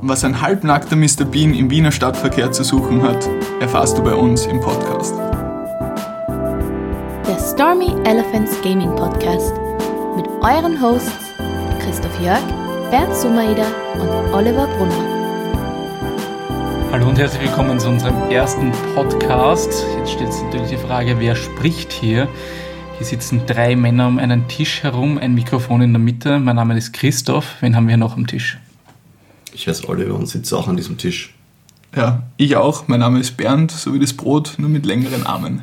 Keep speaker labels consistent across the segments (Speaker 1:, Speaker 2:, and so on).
Speaker 1: Was ein halbnackter Mr. Bean im Wiener Stadtverkehr zu suchen hat, erfährst du bei uns im Podcast.
Speaker 2: Der Stormy Elephants Gaming Podcast mit euren Hosts Christoph Jörg, Bernd Sumaida und Oliver Brunner.
Speaker 3: Hallo und herzlich willkommen zu unserem ersten Podcast. Jetzt stellt sich natürlich die Frage, wer spricht hier? Hier sitzen drei Männer um einen Tisch herum, ein Mikrofon in der Mitte. Mein Name ist Christoph. Wen haben wir noch am Tisch?
Speaker 4: Ich heiße Oliver und sitze auch an diesem Tisch.
Speaker 1: Ja, ich auch. Mein Name ist Bernd, so wie das Brot, nur mit längeren Armen.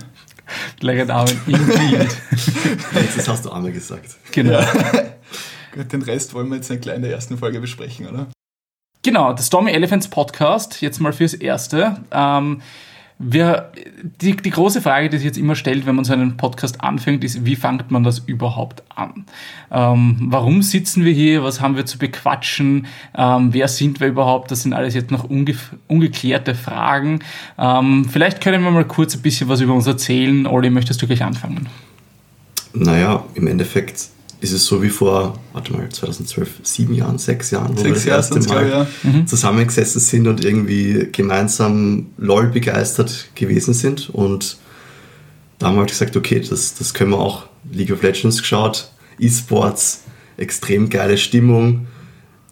Speaker 3: Längeren Armen, indeed.
Speaker 4: Jetzt hast du Arme gesagt.
Speaker 3: Genau.
Speaker 1: Gut, den Rest wollen wir jetzt nicht gleich in der ersten Folge besprechen, oder?
Speaker 3: Genau, der Stormy Elephants Podcast, jetzt mal fürs Erste. Ähm, wir, die, die große Frage, die sich jetzt immer stellt, wenn man so einen Podcast anfängt, ist, wie fängt man das überhaupt an? Ähm, warum sitzen wir hier? Was haben wir zu bequatschen? Ähm, wer sind wir überhaupt? Das sind alles jetzt noch unge ungeklärte Fragen. Ähm, vielleicht können wir mal kurz ein bisschen was über uns erzählen. Olli, möchtest du gleich anfangen?
Speaker 4: Naja, im Endeffekt ist es so wie vor, warte mal, 2012, sieben Jahren, sechs Jahren, wo
Speaker 1: Sechs
Speaker 4: wir das
Speaker 1: Jahre
Speaker 4: erste Mal
Speaker 1: ich,
Speaker 3: Mhm.
Speaker 4: zusammengesessen sind und irgendwie gemeinsam LOL begeistert gewesen sind. Und da haben wir halt gesagt, okay, das, das können wir auch. League of Legends geschaut, E-Sports, extrem geile Stimmung,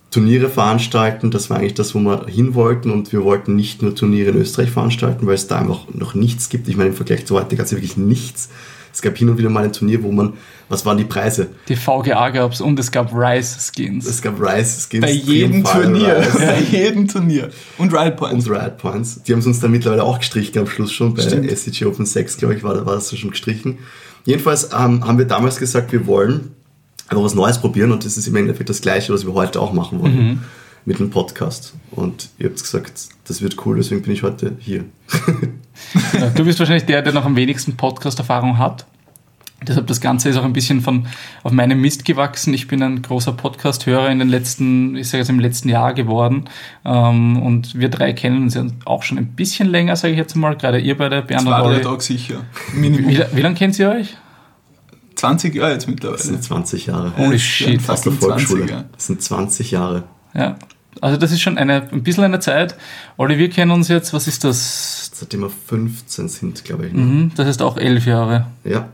Speaker 4: Turniere veranstalten, das war eigentlich das, wo wir hin wollten und wir wollten nicht nur Turniere in Österreich veranstalten, weil es da einfach noch nichts gibt. Ich meine, im Vergleich zu heute gab es ja wirklich nichts. Es gab hin und wieder mal ein Turnier, wo man, was waren die Preise?
Speaker 3: Die VGA gab es und es gab Rice-Skins.
Speaker 4: Es gab Rise Skins.
Speaker 1: Bei jedem Turnier.
Speaker 4: Rise.
Speaker 1: Bei jedem Turnier. Und Riot Points.
Speaker 4: Und Riot Points. Die haben es uns dann mittlerweile auch gestrichen am Schluss schon. Bei
Speaker 1: Stimmt.
Speaker 4: SCG Open 6, glaube ich, war, war das schon gestrichen. Jedenfalls ähm, haben wir damals gesagt, wir wollen einfach was Neues probieren und das ist im Endeffekt das Gleiche, was wir heute auch machen wollen.
Speaker 1: Mhm.
Speaker 4: Mit einem Podcast. Und ihr habt gesagt, das wird cool, deswegen bin ich heute hier.
Speaker 3: Du bist wahrscheinlich der, der noch am wenigsten Podcast-Erfahrung hat. Deshalb das Ganze ist auch ein bisschen von auf meinem Mist gewachsen. Ich bin ein großer Podcast-Hörer in den letzten, ich sage jetzt im letzten Jahr geworden. Ähm, und wir drei kennen uns ja auch schon ein bisschen länger, sage ich jetzt mal. Gerade ihr beide, Bernd und
Speaker 1: Zwei, drei
Speaker 3: Olli.
Speaker 1: Tage sicher.
Speaker 3: Wie,
Speaker 1: Minimum.
Speaker 3: wie, wie lange kennt ihr euch?
Speaker 1: 20 Jahre jetzt
Speaker 4: Das
Speaker 1: mittlerweile.
Speaker 4: sind 20 Jahre.
Speaker 3: Holy
Speaker 1: Ja,
Speaker 3: shit.
Speaker 4: Fast der Volksschule.
Speaker 1: 20er.
Speaker 4: Das sind 20 Jahre.
Speaker 3: Ja. Also das ist schon eine, ein bisschen eine Zeit. Olli, wir kennen uns jetzt, was ist das?
Speaker 4: Seitdem wir 15 sind, glaube ich. ne?
Speaker 3: Mhm, das ist auch elf Jahre.
Speaker 4: Ja.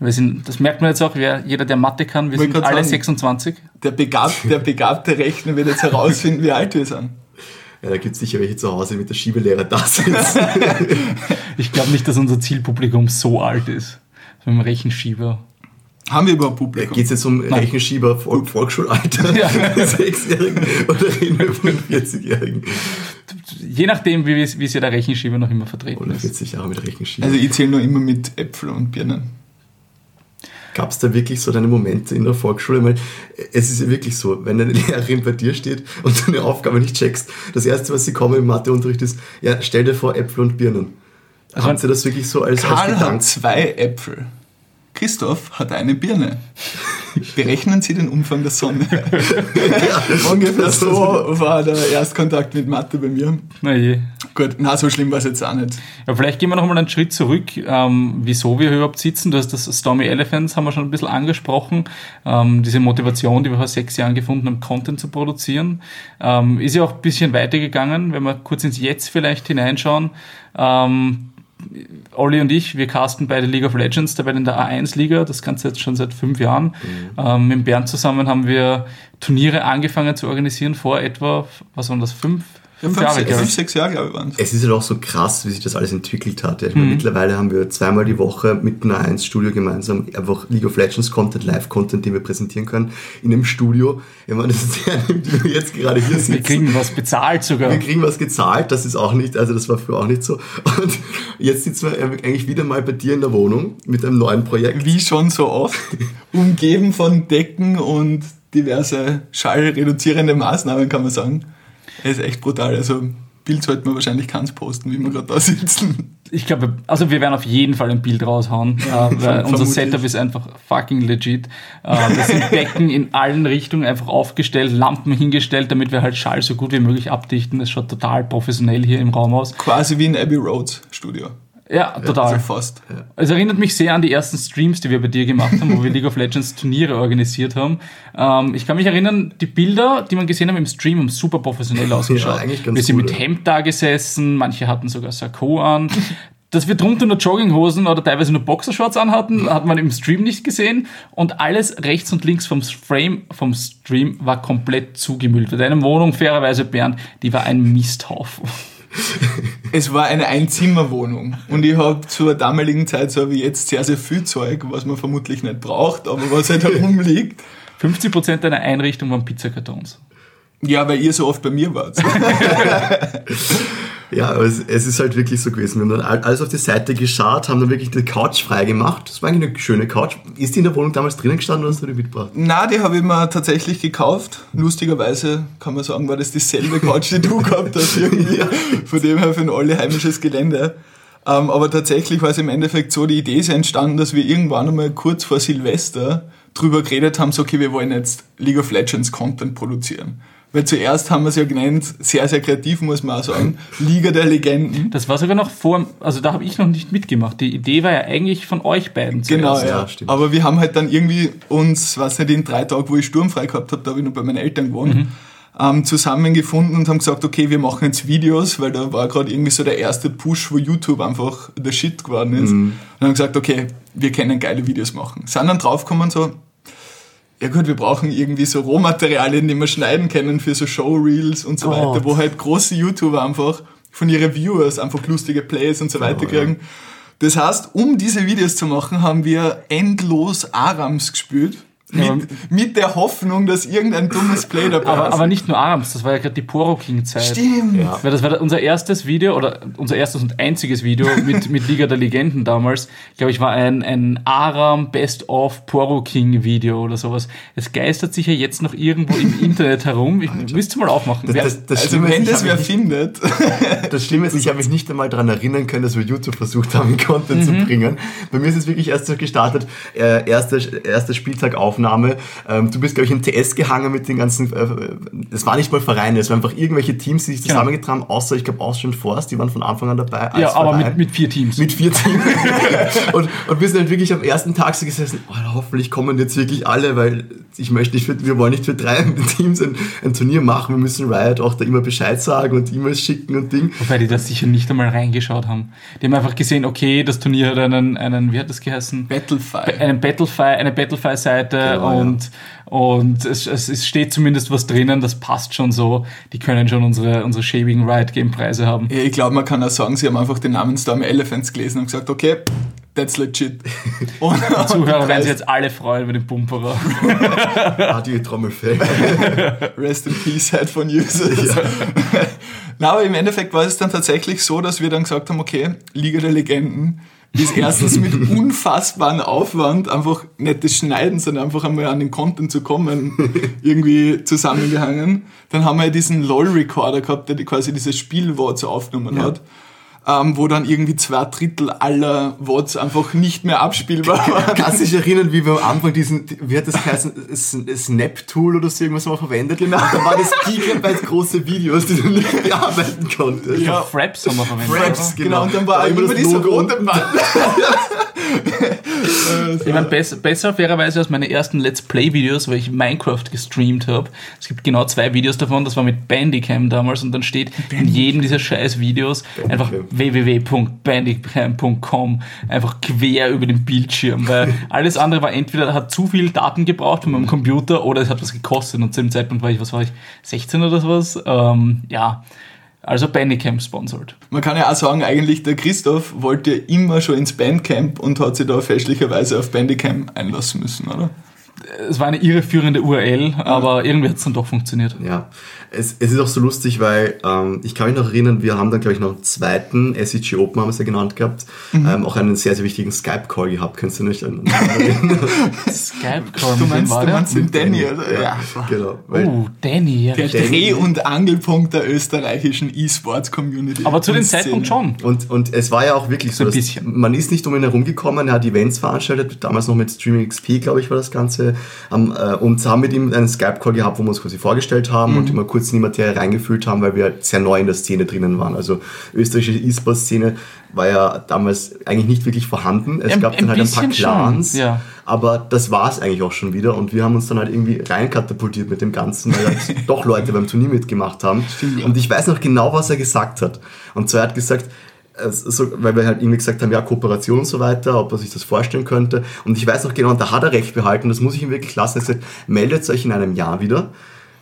Speaker 3: Wir sind, das merkt man jetzt auch, wer, jeder, der Mathe kann. Wir sind alle
Speaker 1: sagen.
Speaker 3: 26.
Speaker 1: Der, Begab, der begabte Rechner wird jetzt herausfinden, wie alt wir sind.
Speaker 4: Ja, da gibt es sicher welche zu Hause mit der Schiebelehre da sitzen.
Speaker 3: Ich glaube nicht, dass unser Zielpublikum so alt ist. Mit dem Rechenschieber.
Speaker 1: Haben wir überhaupt Publikum?
Speaker 4: Geht es jetzt um Rechenschieber, Vol Volksschulalter,
Speaker 3: Ja.
Speaker 4: Sechsjährigen oder reden wir von 40-Jährigen?
Speaker 3: Je nachdem, wie, wie sehr der Rechenschieber noch immer vertreten
Speaker 4: Oder
Speaker 3: ist.
Speaker 4: 40 Jahre mit Rechenschieber.
Speaker 1: Also ich zähle nur immer mit Äpfel und Birnen.
Speaker 4: Gab es da wirklich so deine Momente in der Volksschule? Weil es ist ja wirklich so, wenn eine Lehrerin bei dir steht und du eine Aufgabe nicht checkst, das Erste, was sie kommen im Matheunterricht ist, ja, stell dir vor Äpfel und Birnen.
Speaker 3: Also
Speaker 4: Habt ihr das wirklich so als, als
Speaker 1: Karl hat
Speaker 4: Gedanken?
Speaker 1: zwei Äpfel. Christoph hat eine Birne. Berechnen Sie den Umfang der Sonne. Ungefähr so war der Erstkontakt mit Mathe bei mir.
Speaker 3: Na je.
Speaker 1: Gut, na so schlimm war es jetzt auch nicht.
Speaker 3: Ja, vielleicht gehen wir noch mal einen Schritt zurück, ähm, wieso wir hier überhaupt sitzen. Du hast das Stormy Elephants, haben wir schon ein bisschen angesprochen. Ähm, diese Motivation, die wir vor sechs Jahren gefunden haben, Content zu produzieren, ähm, ist ja auch ein bisschen weitergegangen. Wenn wir kurz ins Jetzt vielleicht hineinschauen. Ähm, Olli und ich, wir casten beide League of Legends, dabei in der A1-Liga, das Ganze jetzt schon seit fünf Jahren. Ähm, mit Bernd zusammen haben wir Turniere angefangen zu organisieren vor etwa, was waren das, fünf, fünf,
Speaker 1: Fünf,
Speaker 3: Jahre,
Speaker 1: sechs, fünf sechs Jahre, glaube ich, waren es.
Speaker 4: Es ist halt auch so krass, wie sich das alles entwickelt hat. Ja, Ich
Speaker 3: Mhm.
Speaker 4: meine, mittlerweile haben wir zweimal die Woche mit einer 1 Studio gemeinsam einfach League of Legends Content, Live-Content, den wir präsentieren können, in einem Studio. Ich meine, das ist ja, wie wir jetzt gerade hier sitzen.
Speaker 3: Wir kriegen was bezahlt sogar.
Speaker 4: Wir kriegen was gezahlt, das ist auch nicht, also das war früher auch nicht so. Und jetzt sitzen wir eigentlich wieder mal bei dir in der Wohnung mit einem neuen Projekt.
Speaker 1: Wie schon so oft, umgeben von Decken und diverse schallreduzierende Maßnahmen, kann man sagen. Es ist echt brutal. Also Bild sollte man wahrscheinlich keins posten, wie wir gerade da sitzen.
Speaker 3: Ich glaube, also wir werden auf jeden Fall ein Bild raushauen, äh, weil unser. Setup ist einfach fucking legit. Äh, das sind Decken in allen Richtungen einfach aufgestellt, Lampen hingestellt, damit wir halt Schall so gut wie möglich abdichten. Das schaut total professionell hier im Raum aus.
Speaker 1: Quasi wie ein Abbey Roads Studio.
Speaker 3: Ja, total.
Speaker 1: Also fast.
Speaker 3: Es erinnert mich sehr an die ersten Streams, die wir bei dir gemacht haben, wo wir League of Legends Turniere organisiert haben. Ähm, ich kann mich erinnern, die Bilder, die man gesehen haben im Stream, haben super professionell ausgeschaut.
Speaker 4: ganz
Speaker 3: wir sind
Speaker 4: cool,
Speaker 3: mit
Speaker 4: ja.
Speaker 3: Hemd da gesessen, manche hatten sogar Sakko an. Dass wir drunter nur Jogginghosen oder teilweise nur Boxershorts anhatten, hat man im Stream nicht gesehen. Und alles rechts und links vom Frame vom Stream war komplett zugemüllt. Deine Wohnung, fairerweise, Bernd, die war ein Misthaufen.
Speaker 1: Es war eine Einzimmerwohnung und ich habe zur damaligen Zeit, so wie jetzt, sehr, sehr viel Zeug, was man vermutlich nicht braucht, aber was halt herumliegt.
Speaker 3: 50% deiner Einrichtung waren Pizzakartons.
Speaker 1: Ja, weil ihr so oft bei mir wart.
Speaker 4: Ja, aber es, es ist halt wirklich so gewesen. Wir haben dann all- alles auf die Seite geschaut, haben dann wirklich die Couch freigemacht. Das war eigentlich eine schöne Couch. Ist die in der Wohnung damals drinnen gestanden oder hast du die mitgebracht?
Speaker 1: Na, die habe ich mir tatsächlich gekauft. Lustigerweise kann man sagen, war das dieselbe Couch, die du gehabt hast irgendwie. Von dem her für ein alle heimisches Gelände. Ähm, aber tatsächlich war es im Endeffekt so, die Idee ist entstanden, dass wir irgendwann einmal kurz vor Silvester drüber geredet haben, so okay, wir wollen jetzt League of Legends Content produzieren. Weil zuerst haben wir es ja genannt, sehr, sehr kreativ muss man auch sagen, Liga der Legenden.
Speaker 3: Das war sogar noch vor, also da habe ich noch nicht mitgemacht. Die Idee war ja eigentlich von euch beiden.
Speaker 1: Genau,
Speaker 3: zuerst.
Speaker 1: ja.
Speaker 4: Ja, stimmt.
Speaker 1: Aber wir haben halt dann irgendwie uns, was nicht, in drei Tagen, wo ich sturmfrei gehabt habe, da habe ich noch bei meinen Eltern gewohnt, ähm, zusammengefunden und haben gesagt, okay, wir machen jetzt Videos, weil da war gerade irgendwie so der erste Push, wo YouTube einfach der Shit geworden ist. Und haben gesagt, okay, wir können geile Videos machen. Sind dann draufgekommen so, ja gut, wir brauchen irgendwie so Rohmaterialien, die wir schneiden können für so Showreels und so
Speaker 3: Gott.
Speaker 1: weiter, wo halt große YouTuber einfach von ihren Viewers einfach lustige Plays und so weiter kriegen. Das heißt, um diese Videos zu machen, haben wir endlos Arams gespielt.
Speaker 3: Ja,
Speaker 1: Mit, mit der Hoffnung, dass irgendein dummes Play dabei
Speaker 3: Aber,
Speaker 1: ist.
Speaker 3: aber nicht nur abends, das war ja gerade die Poro King-Zeit.
Speaker 1: Stimmt.
Speaker 4: Ja.
Speaker 3: Das war unser erstes Video oder unser erstes und einziges Video mit, mit Liga der Legenden damals. Ich glaube, ich war ein, ein Aram Best of Poro King Video oder sowas. Es geistert sich ja jetzt noch irgendwo im Internet herum. Ich müsste mal aufmachen.
Speaker 4: Das, das, das
Speaker 1: Also wenn das wer findet,
Speaker 4: das Schlimme ist, ich habe mich nicht einmal daran erinnern können, dass wir YouTube versucht haben, Content
Speaker 1: Mhm.
Speaker 4: zu bringen. Bei mir ist es wirklich erst so gestartet, äh, erste, erste Spieltagaufnahme. Ähm, du bist, glaube ich, in TS gehangen mit den ganzen, äh, es war nicht mal Vereine, es waren einfach irgendwelche Teams, die sich
Speaker 3: Genau.
Speaker 4: zusammengetan haben, außer, ich glaube, Austrian Force, die waren von Anfang an dabei. als
Speaker 3: ja, aber mit, mit vier Teams.
Speaker 4: mit vier Teams. und, und wir sind halt wirklich am ersten Tag so gesessen, oh, hoffentlich kommen jetzt wirklich alle, weil ich möchte nicht für, wir wollen nicht für drei Teams ein, ein Turnier machen. Wir müssen Riot auch da immer Bescheid sagen und E-Mails schicken und Ding.
Speaker 3: Wobei die da sicher nicht einmal reingeschaut haben. Die haben einfach gesehen, okay, das Turnier hat einen, einen wie hat das geheißen?
Speaker 1: Battlefy.
Speaker 3: einen Battlefy, eine Battlefy-Seite
Speaker 4: Genau,
Speaker 3: und, und es, es, es steht zumindest was drinnen, das passt schon so. Die können schon unsere, unsere schäbigen Riot Game Preise haben.
Speaker 1: Ja, ich glaube, man kann auch sagen, sie haben einfach den Namen Stormy Elephants gelesen und gesagt, okay, that's legit. Und,
Speaker 3: Die Zuhörer werden sich jetzt alle freuen über den Bumperer.
Speaker 4: Ah, die Trommelfell.
Speaker 1: Rest in Peace, Headphone Users. Na, aber im Endeffekt war es dann tatsächlich so, dass wir dann gesagt haben, okay, Liga der Legenden ist erstens mit unfassbarem Aufwand einfach nicht das Schneiden, sondern einfach einmal an den Content zu kommen, irgendwie zusammengehangen. Dann haben wir diesen LOL-Recorder gehabt, der quasi dieses Spiel-Votes aufgenommen hat. Ähm, wo dann irgendwie zwei Drittel aller Votes einfach nicht mehr abspielbar waren.
Speaker 4: Kannst du dich erinnern, wie wir am Anfang diesen, wie hat das geheißen, Snap-Tool oder so irgendwas mal verwendet? Genau. Da waren das gigabyte große Videos, die du nicht bearbeiten konntest.
Speaker 1: Ja.
Speaker 3: Fraps haben wir verwendet.
Speaker 1: Fraps,
Speaker 3: oder?
Speaker 1: genau. Und dann war
Speaker 4: Da
Speaker 1: immer
Speaker 4: immer
Speaker 1: dieser rote. Button.
Speaker 3: Ich meine, bess besser fairerweise als meine ersten Let's Play-Videos, weil ich Minecraft gestreamt habe. Es gibt genau zwei Videos davon, das war mit Bandicam damals und dann steht in jedem dieser scheiß Videos einfach www.bandicam.com einfach quer über den Bildschirm, weil alles andere war entweder hat zu viel Daten gebraucht von meinem Computer oder es hat was gekostet und zu dem Zeitpunkt war ich, was war ich, 16 oder sowas? Ähm, ja, also Bandicam sponsored.
Speaker 1: Man kann ja auch sagen, eigentlich der Christoph wollte immer schon ins Bandcamp und hat sich da fälschlicherweise auf Bandicam einlassen müssen, oder?
Speaker 3: Es war eine irreführende URL, aber irgendwie hat es dann doch funktioniert.
Speaker 4: Ja, es, es ist auch so lustig, weil ähm, ich kann mich noch erinnern, wir haben dann, glaube ich, noch einen zweiten SEG Open, haben wir es ja genannt gehabt, ähm, auch einen sehr, sehr wichtigen Skype-Call gehabt. Kannst du nicht erinnern?
Speaker 3: Skype-Call,
Speaker 1: Du meinst,
Speaker 3: war
Speaker 1: du meinst den Danny, oder?
Speaker 4: Ja, genau. Weil,
Speaker 3: Oh, Danny, ja.
Speaker 1: Der. Dreh- und Angelpunkt der österreichischen E-Sports-Community.
Speaker 3: Aber zu dem. Zeitpunkt schon.
Speaker 4: Und, und es war ja auch wirklich so,
Speaker 3: ein
Speaker 4: dass
Speaker 3: bisschen.
Speaker 4: man ist nicht um ihn herumgekommen, er hat Events veranstaltet, damals noch mit Streaming XP, glaube ich, war das Ganze Leute, haben, äh, und haben mit ihm einen Skype-Call gehabt, wo wir uns quasi vorgestellt haben und immer kurz in die Materie reingefühlt haben, weil wir halt sehr neu in der Szene drinnen waren. Also österreichische E-Sport-Szene war ja damals eigentlich nicht wirklich vorhanden. Es
Speaker 3: Ein-
Speaker 4: gab
Speaker 3: ein
Speaker 4: dann halt ein paar Clans,
Speaker 3: ja.
Speaker 4: aber das war es eigentlich auch schon wieder und wir haben uns dann halt irgendwie reinkatapultiert mit dem Ganzen, weil halt doch Leute beim Turnier mitgemacht haben. Und ich weiß noch genau, was er gesagt hat. Und zwar er hat gesagt, so, weil wir halt irgendwie gesagt haben, ja, Kooperation und so weiter, ob er sich das vorstellen könnte. Und ich weiß noch genau, da hat er recht behalten, das muss ich ihm wirklich lassen. Er hat gesagt, meldet euch in einem Jahr wieder,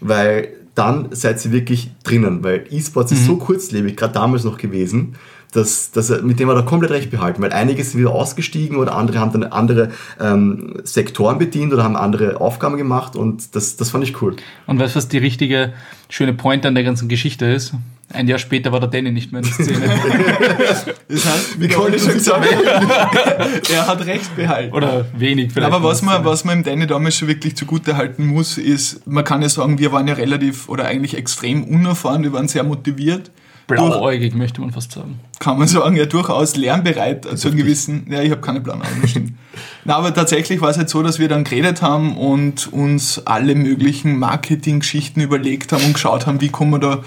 Speaker 4: weil dann seid ihr wirklich drinnen, weil E-Sports ist so kurzlebig, gerade damals noch gewesen, dass, dass er, mit dem hat er komplett recht behalten, weil einige sind wieder ausgestiegen oder andere haben dann andere ähm, Sektoren bedient oder haben andere Aufgaben gemacht und das, das fand ich cool.
Speaker 3: Und weißt du, was die richtige schöne Point an der ganzen Geschichte ist? Ein Jahr später war der Danny nicht mehr in der Szene.
Speaker 1: Das heißt, wie Colin schon gesagt hat, er hat recht behalten.
Speaker 3: Oder wenig vielleicht.
Speaker 1: Aber was man, was man im Danny damals schon wirklich zugute halten muss, ist, man kann ja sagen, wir waren ja relativ oder eigentlich extrem unerfahren, wir waren sehr motiviert. Durch,
Speaker 3: Blauäugig, möchte man fast sagen.
Speaker 1: kann man sagen, ja durchaus lernbereit zu einem gewissen, ja, ich habe keine blauen Augen, das stimmt. Na, aber tatsächlich war es halt so, dass wir dann geredet haben und uns alle möglichen Marketing-Geschichten überlegt haben und geschaut haben, wie kommen wir da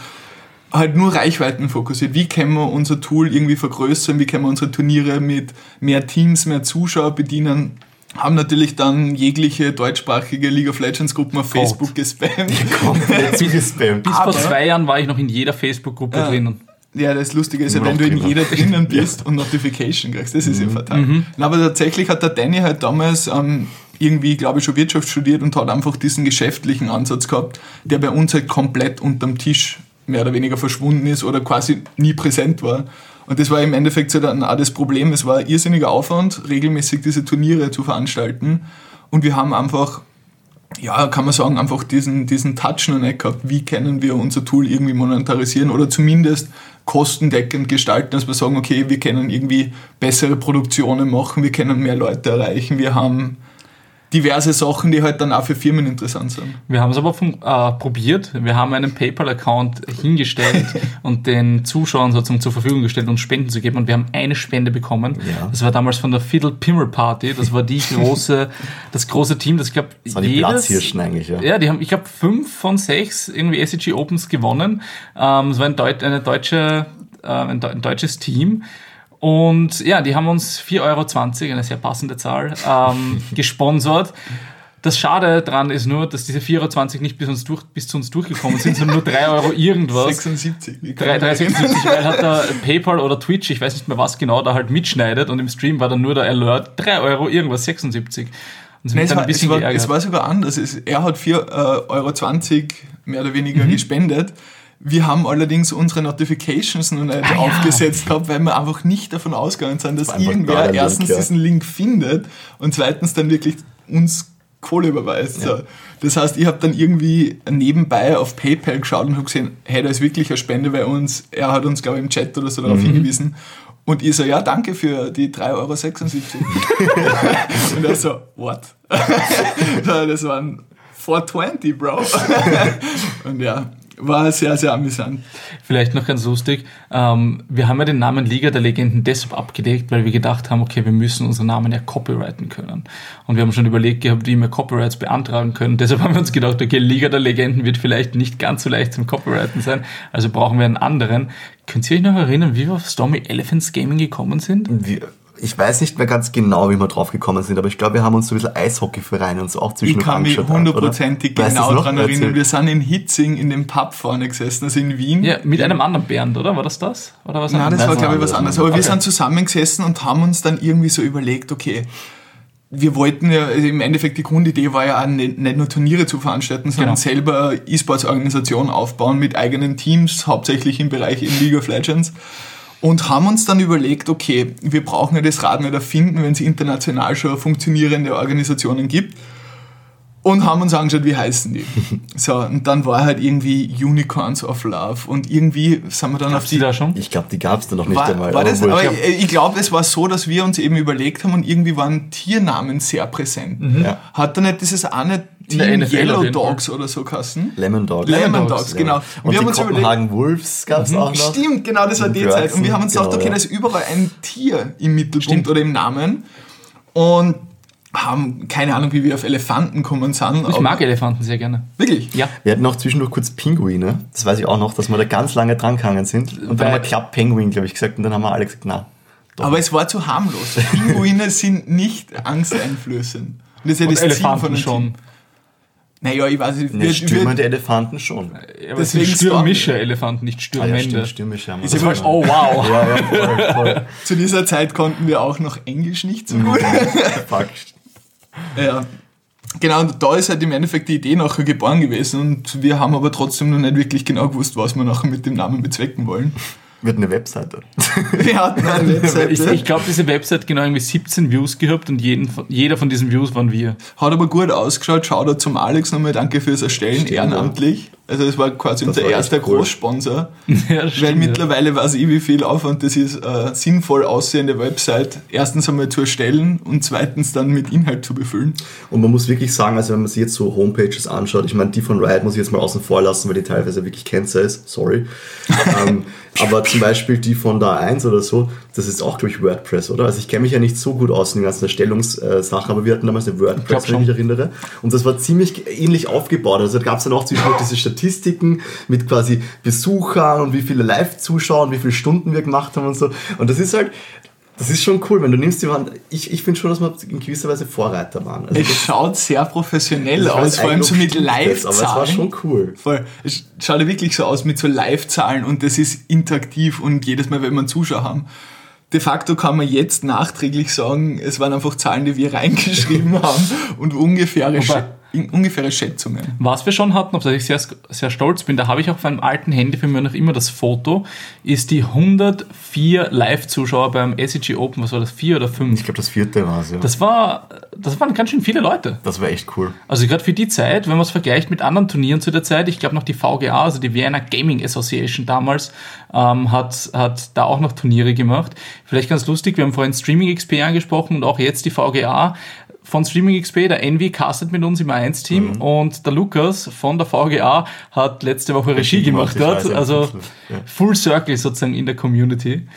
Speaker 1: halt nur Reichweiten fokussiert. Wie können wir unser Tool irgendwie vergrößern? Wie können wir unsere Turniere mit mehr Teams, mehr Zuschauer bedienen? Haben natürlich dann jegliche deutschsprachige League of Legends Gruppen auf Facebook gespammt.
Speaker 4: Komplett zugespammt.
Speaker 3: Bis vor zwei Jahren war ich noch in jeder Facebook-Gruppe
Speaker 1: Ja.
Speaker 3: drinnen.
Speaker 1: Ja, das Lustige ist ja, wenn du in
Speaker 4: drinnen.
Speaker 1: jeder drinnen bist und Notification kriegst, das ist ja fatal. Na, aber tatsächlich hat der Danny halt damals ähm, irgendwie, glaube ich, schon Wirtschaft studiert und hat einfach diesen geschäftlichen Ansatz gehabt, der bei uns halt komplett unterm Tisch mehr oder weniger verschwunden ist oder quasi nie präsent war. Und das war im Endeffekt so dann auch das Problem. Es war irrsinniger Aufwand, regelmäßig diese Turniere zu veranstalten. Und wir haben einfach ja, kann man sagen, einfach diesen, diesen Touch noch nicht gehabt. Wie können wir unser Tool irgendwie monetarisieren oder zumindest kostendeckend gestalten, dass wir sagen, okay, wir können irgendwie bessere Produktionen machen, wir können mehr Leute erreichen, wir haben diverse Sachen, die halt dann auch für Firmen interessant sind.
Speaker 3: Wir haben es aber von, äh, probiert. Wir haben einen PayPal-Account hingestellt und den Zuschauern sozusagen zur Verfügung gestellt, uns Spenden zu geben. Und wir haben eine Spende bekommen.
Speaker 4: Ja.
Speaker 3: Das war damals von der Fiddle Pimmel Party. Das war die große, das große Team, das ich glaube,
Speaker 4: Das waren die Platzhirschen eigentlich, ja.
Speaker 3: Ja, die haben, ich glaube, fünf von sechs irgendwie SEG Opens gewonnen. Ähm, es war ein, Deut eine deutsche, äh, ein, ein deutsches Team. Und ja, die haben uns 4,20 Euro, eine sehr passende Zahl, ähm, gesponsert. Das Schade dran ist nur, dass diese 4,20 Euro nicht bis, uns durch, bis zu uns durchgekommen sind, sondern nur 3 Euro irgendwas.
Speaker 1: 76. wie kann
Speaker 3: 3,
Speaker 1: man
Speaker 3: 376, weil hat da PayPal oder Twitch, ich weiß nicht mehr was genau, da halt mitschneidet und im Stream war dann nur der Alert 3 Euro irgendwas 76. Und
Speaker 1: Nein, es, war,
Speaker 3: ein bisschen
Speaker 1: es, war, es war sogar anders. Es, er hat 4,20 Euro mehr oder
Speaker 3: Mhm.
Speaker 1: weniger gespendet. Wir haben allerdings unsere Notifications noch nicht
Speaker 3: Ah, ja.
Speaker 1: aufgesetzt gehabt, weil wir einfach nicht davon ausgegangen sind, dass irgendwer
Speaker 4: der Link,
Speaker 1: erstens
Speaker 4: ja.
Speaker 1: diesen Link findet und zweitens dann wirklich uns Kohle überweist. So. Das heißt, ich habe dann irgendwie nebenbei auf PayPal geschaut und habe gesehen, hey, da ist wirklich eine Spende bei uns. Er hat uns, glaube ich, im Chat oder so darauf
Speaker 4: Mhm.
Speaker 1: hingewiesen. Und ich so, ja, danke für die 3,76 Euro. und er so, what? Ja, das waren 420, Bro. und ja, war sehr, sehr amüsant.
Speaker 3: Vielleicht noch ganz lustig. Ähm, wir haben ja den Namen Liga der Legenden deshalb abgedeckt, weil wir gedacht haben, okay, wir müssen unseren Namen ja copyrighten können. Und wir haben schon überlegt gehabt, wie wir Copyrights beantragen können. Deshalb haben wir uns gedacht, okay, Liga der Legenden wird vielleicht nicht ganz so leicht zum Copyrighten sein. Also brauchen wir einen anderen. Könnt ihr euch noch erinnern, wie wir auf Stormy Elephants Gaming gekommen sind?
Speaker 4: Wir, ich weiß nicht mehr ganz genau, wie wir drauf gekommen sind, aber ich glaube, wir haben uns so ein bisschen Eishockeyvereine und so auch
Speaker 1: Ich
Speaker 4: zwischendurch
Speaker 1: kann mich hundertprozentig genau daran erinnern. Wir sind in Hitzing in dem Pub vorne gesessen, also in Wien.
Speaker 3: Ja, mit einem anderen Bernd, oder? War das das? Oder was
Speaker 1: Nein, das war, glaube ich, was
Speaker 4: anderes.
Speaker 1: Aber wir
Speaker 3: Okay.
Speaker 1: sind zusammengesessen und haben uns dann irgendwie so überlegt, okay, wir wollten ja, also im Endeffekt die Grundidee war ja auch nicht, nicht nur Turniere zu veranstalten, sondern
Speaker 3: Genau.
Speaker 1: selber E-Sports-Organisationen aufbauen mit eigenen Teams, hauptsächlich im Bereich in League of Legends. Und haben uns dann überlegt, okay, wir brauchen ja das Rad nicht erfinden, wenn es international schon funktionierende Organisationen gibt. Und haben uns angeschaut, wie heißen die. So, und dann war halt irgendwie Unicorns of Love. Und irgendwie sind wir dann auf
Speaker 3: Gab's die
Speaker 1: die,
Speaker 3: da schon?
Speaker 4: Ich glaube, die gab es da noch nicht
Speaker 1: war,
Speaker 4: einmal.
Speaker 1: war das, aber ich, ich glaube, es war so, dass wir uns eben überlegt haben und irgendwie waren Tiernamen sehr präsent.
Speaker 4: Ja.
Speaker 1: Hat da nicht dieses eine Team Yellow. Dogs oder so kassen?
Speaker 4: Lemon Dogs.
Speaker 1: Lemon
Speaker 3: Dogs,
Speaker 1: Dogs,
Speaker 4: Ja.
Speaker 1: genau.
Speaker 4: Und
Speaker 1: wir haben uns überlegt,
Speaker 4: Kopenhagen Wolves gab es auch noch.
Speaker 1: Stimmt, genau, das war die Zeit. Und wir haben uns gedacht,
Speaker 4: genau,
Speaker 1: okay,
Speaker 4: ja.
Speaker 1: da ist überall ein Tier im Mittelpunkt
Speaker 3: Stimmt.
Speaker 1: oder im Namen. Und haben keine Ahnung, wie wir auf Elefanten kommen sind.
Speaker 3: Ich mag Elefanten sehr gerne.
Speaker 1: Wirklich?
Speaker 3: Ja.
Speaker 4: Wir hatten auch zwischendurch kurz Pinguine. Das weiß ich auch noch, dass wir da ganz lange dran gehangen sind. Und dann
Speaker 3: Weil-
Speaker 4: haben wir Club Penguin, glaube ich, gesagt. Und dann haben wir alle gesagt, na. Doch.
Speaker 1: Aber es war zu harmlos. Pinguine sind nicht angsteinflößend. Und das ist ja
Speaker 3: Und
Speaker 1: das Ziel
Speaker 3: Elefanten
Speaker 1: von einem
Speaker 3: schon.
Speaker 1: Team. Naja, ich weiß nicht.
Speaker 4: Ne,
Speaker 1: wird-
Speaker 4: stürmende Elefanten schon.
Speaker 3: Ja,
Speaker 1: Deswegen
Speaker 3: stürmische Elefanten, nicht
Speaker 4: Ah, ja,
Speaker 3: stürmende.
Speaker 4: stimmt, stürmisch haben wir.
Speaker 1: Ist
Speaker 4: mal.
Speaker 3: oh wow.
Speaker 4: Ja, ja, voll, voll.
Speaker 1: Zu dieser Zeit konnten wir auch noch Englisch nicht so
Speaker 3: Mhm.
Speaker 1: gut.
Speaker 4: Fuck.
Speaker 1: Ja. Genau, und da ist halt im Endeffekt die Idee nachher geboren gewesen und wir haben aber trotzdem noch nicht wirklich genau gewusst, was wir nachher mit dem Namen bezwecken wollen.
Speaker 4: Wird eine Webseite.
Speaker 1: Wir hatten eine Webseite.
Speaker 3: Ich, ich glaube, diese Website hat genau irgendwie 17 Views gehabt und jeden, jeder von diesen Views waren wir.
Speaker 1: Hat aber gut ausgeschaut. Schau da zum Alex nochmal. Danke fürs Erstellen,
Speaker 4: Stimmt,
Speaker 1: ehrenamtlich. Also es war quasi
Speaker 4: Das
Speaker 1: unser
Speaker 4: war
Speaker 1: erster
Speaker 4: cool.
Speaker 1: Großsponsor.
Speaker 3: Ja,
Speaker 1: Weil
Speaker 3: stimmt,
Speaker 1: mittlerweile weiß ich, wie viel Aufwand das ist, äh, sinnvoll aussehende Website erstens einmal zu erstellen und zweitens dann mit Inhalt zu befüllen.
Speaker 4: Und man muss wirklich sagen, also wenn man sich jetzt so Homepages anschaut, ich meine, die von Riot muss ich jetzt mal außen vor lassen, weil die teilweise wirklich Cancer ist, sorry. ähm, aber zum Beispiel die von da 1 oder so, das ist auch, glaube ich, WordPress, oder? Also ich kenne mich ja nicht so gut aus in den ganzen Erstellungssachen, aber wir hatten damals eine WordPress, wenn
Speaker 3: schon.
Speaker 4: ich mich erinnere. Und das war ziemlich ähnlich aufgebaut. Also da gab es dann auch zwischendurch diese Statistiken mit quasi Besuchern und wie viele Live-Zuschauer und wie viele Stunden wir gemacht haben und so. Und das ist halt, das ist schon cool, wenn du nimmst, die waren, ich, ich finde schon, dass wir in gewisser Weise Vorreiter waren. Also
Speaker 1: Es schaut sehr professionell aus, vor allem so mit
Speaker 4: jetzt, Aber es war
Speaker 1: Live-Zahlen.
Speaker 4: schon cool.
Speaker 1: Voll. Es schaut ja wirklich so aus mit so Live-Zahlen und das ist interaktiv und jedes Mal, wenn wir einen Zuschauer haben. De facto kann man jetzt nachträglich sagen, es waren einfach Zahlen, die wir reingeschrieben haben und ungefähre,
Speaker 3: Wobei-
Speaker 1: Schä- in- ungefähre Schätzungen.
Speaker 3: Was wir schon hatten, auf das ich sehr, sehr stolz bin, da habe ich auch auf einem alten Handy für mich noch immer das Foto, ist die 104 Live-Zuschauer beim SEG Open, was war das, vier oder
Speaker 4: Ich
Speaker 3: fünf?
Speaker 4: glaube, das vierte war es, ja. Das,
Speaker 3: Das echt das waren ganz schön viele Leute.
Speaker 4: war echt cool.
Speaker 3: Also gerade für die Zeit, wenn man es vergleicht mit anderen Turnieren zu der Zeit, ich glaube noch die VGA, also die Vienna Gaming Association damals, ähm, hat, hat da auch noch Turniere gemacht. Vielleicht ganz lustig, wir haben vorhin Streaming XP angesprochen und auch jetzt die VGA. Von Streaming XP, der Envy castet mit uns im A1-Team und der Lukas von der VGA hat letzte Woche Regie, gemacht dort. Also
Speaker 4: ja.
Speaker 3: Full Circle sozusagen in der Community.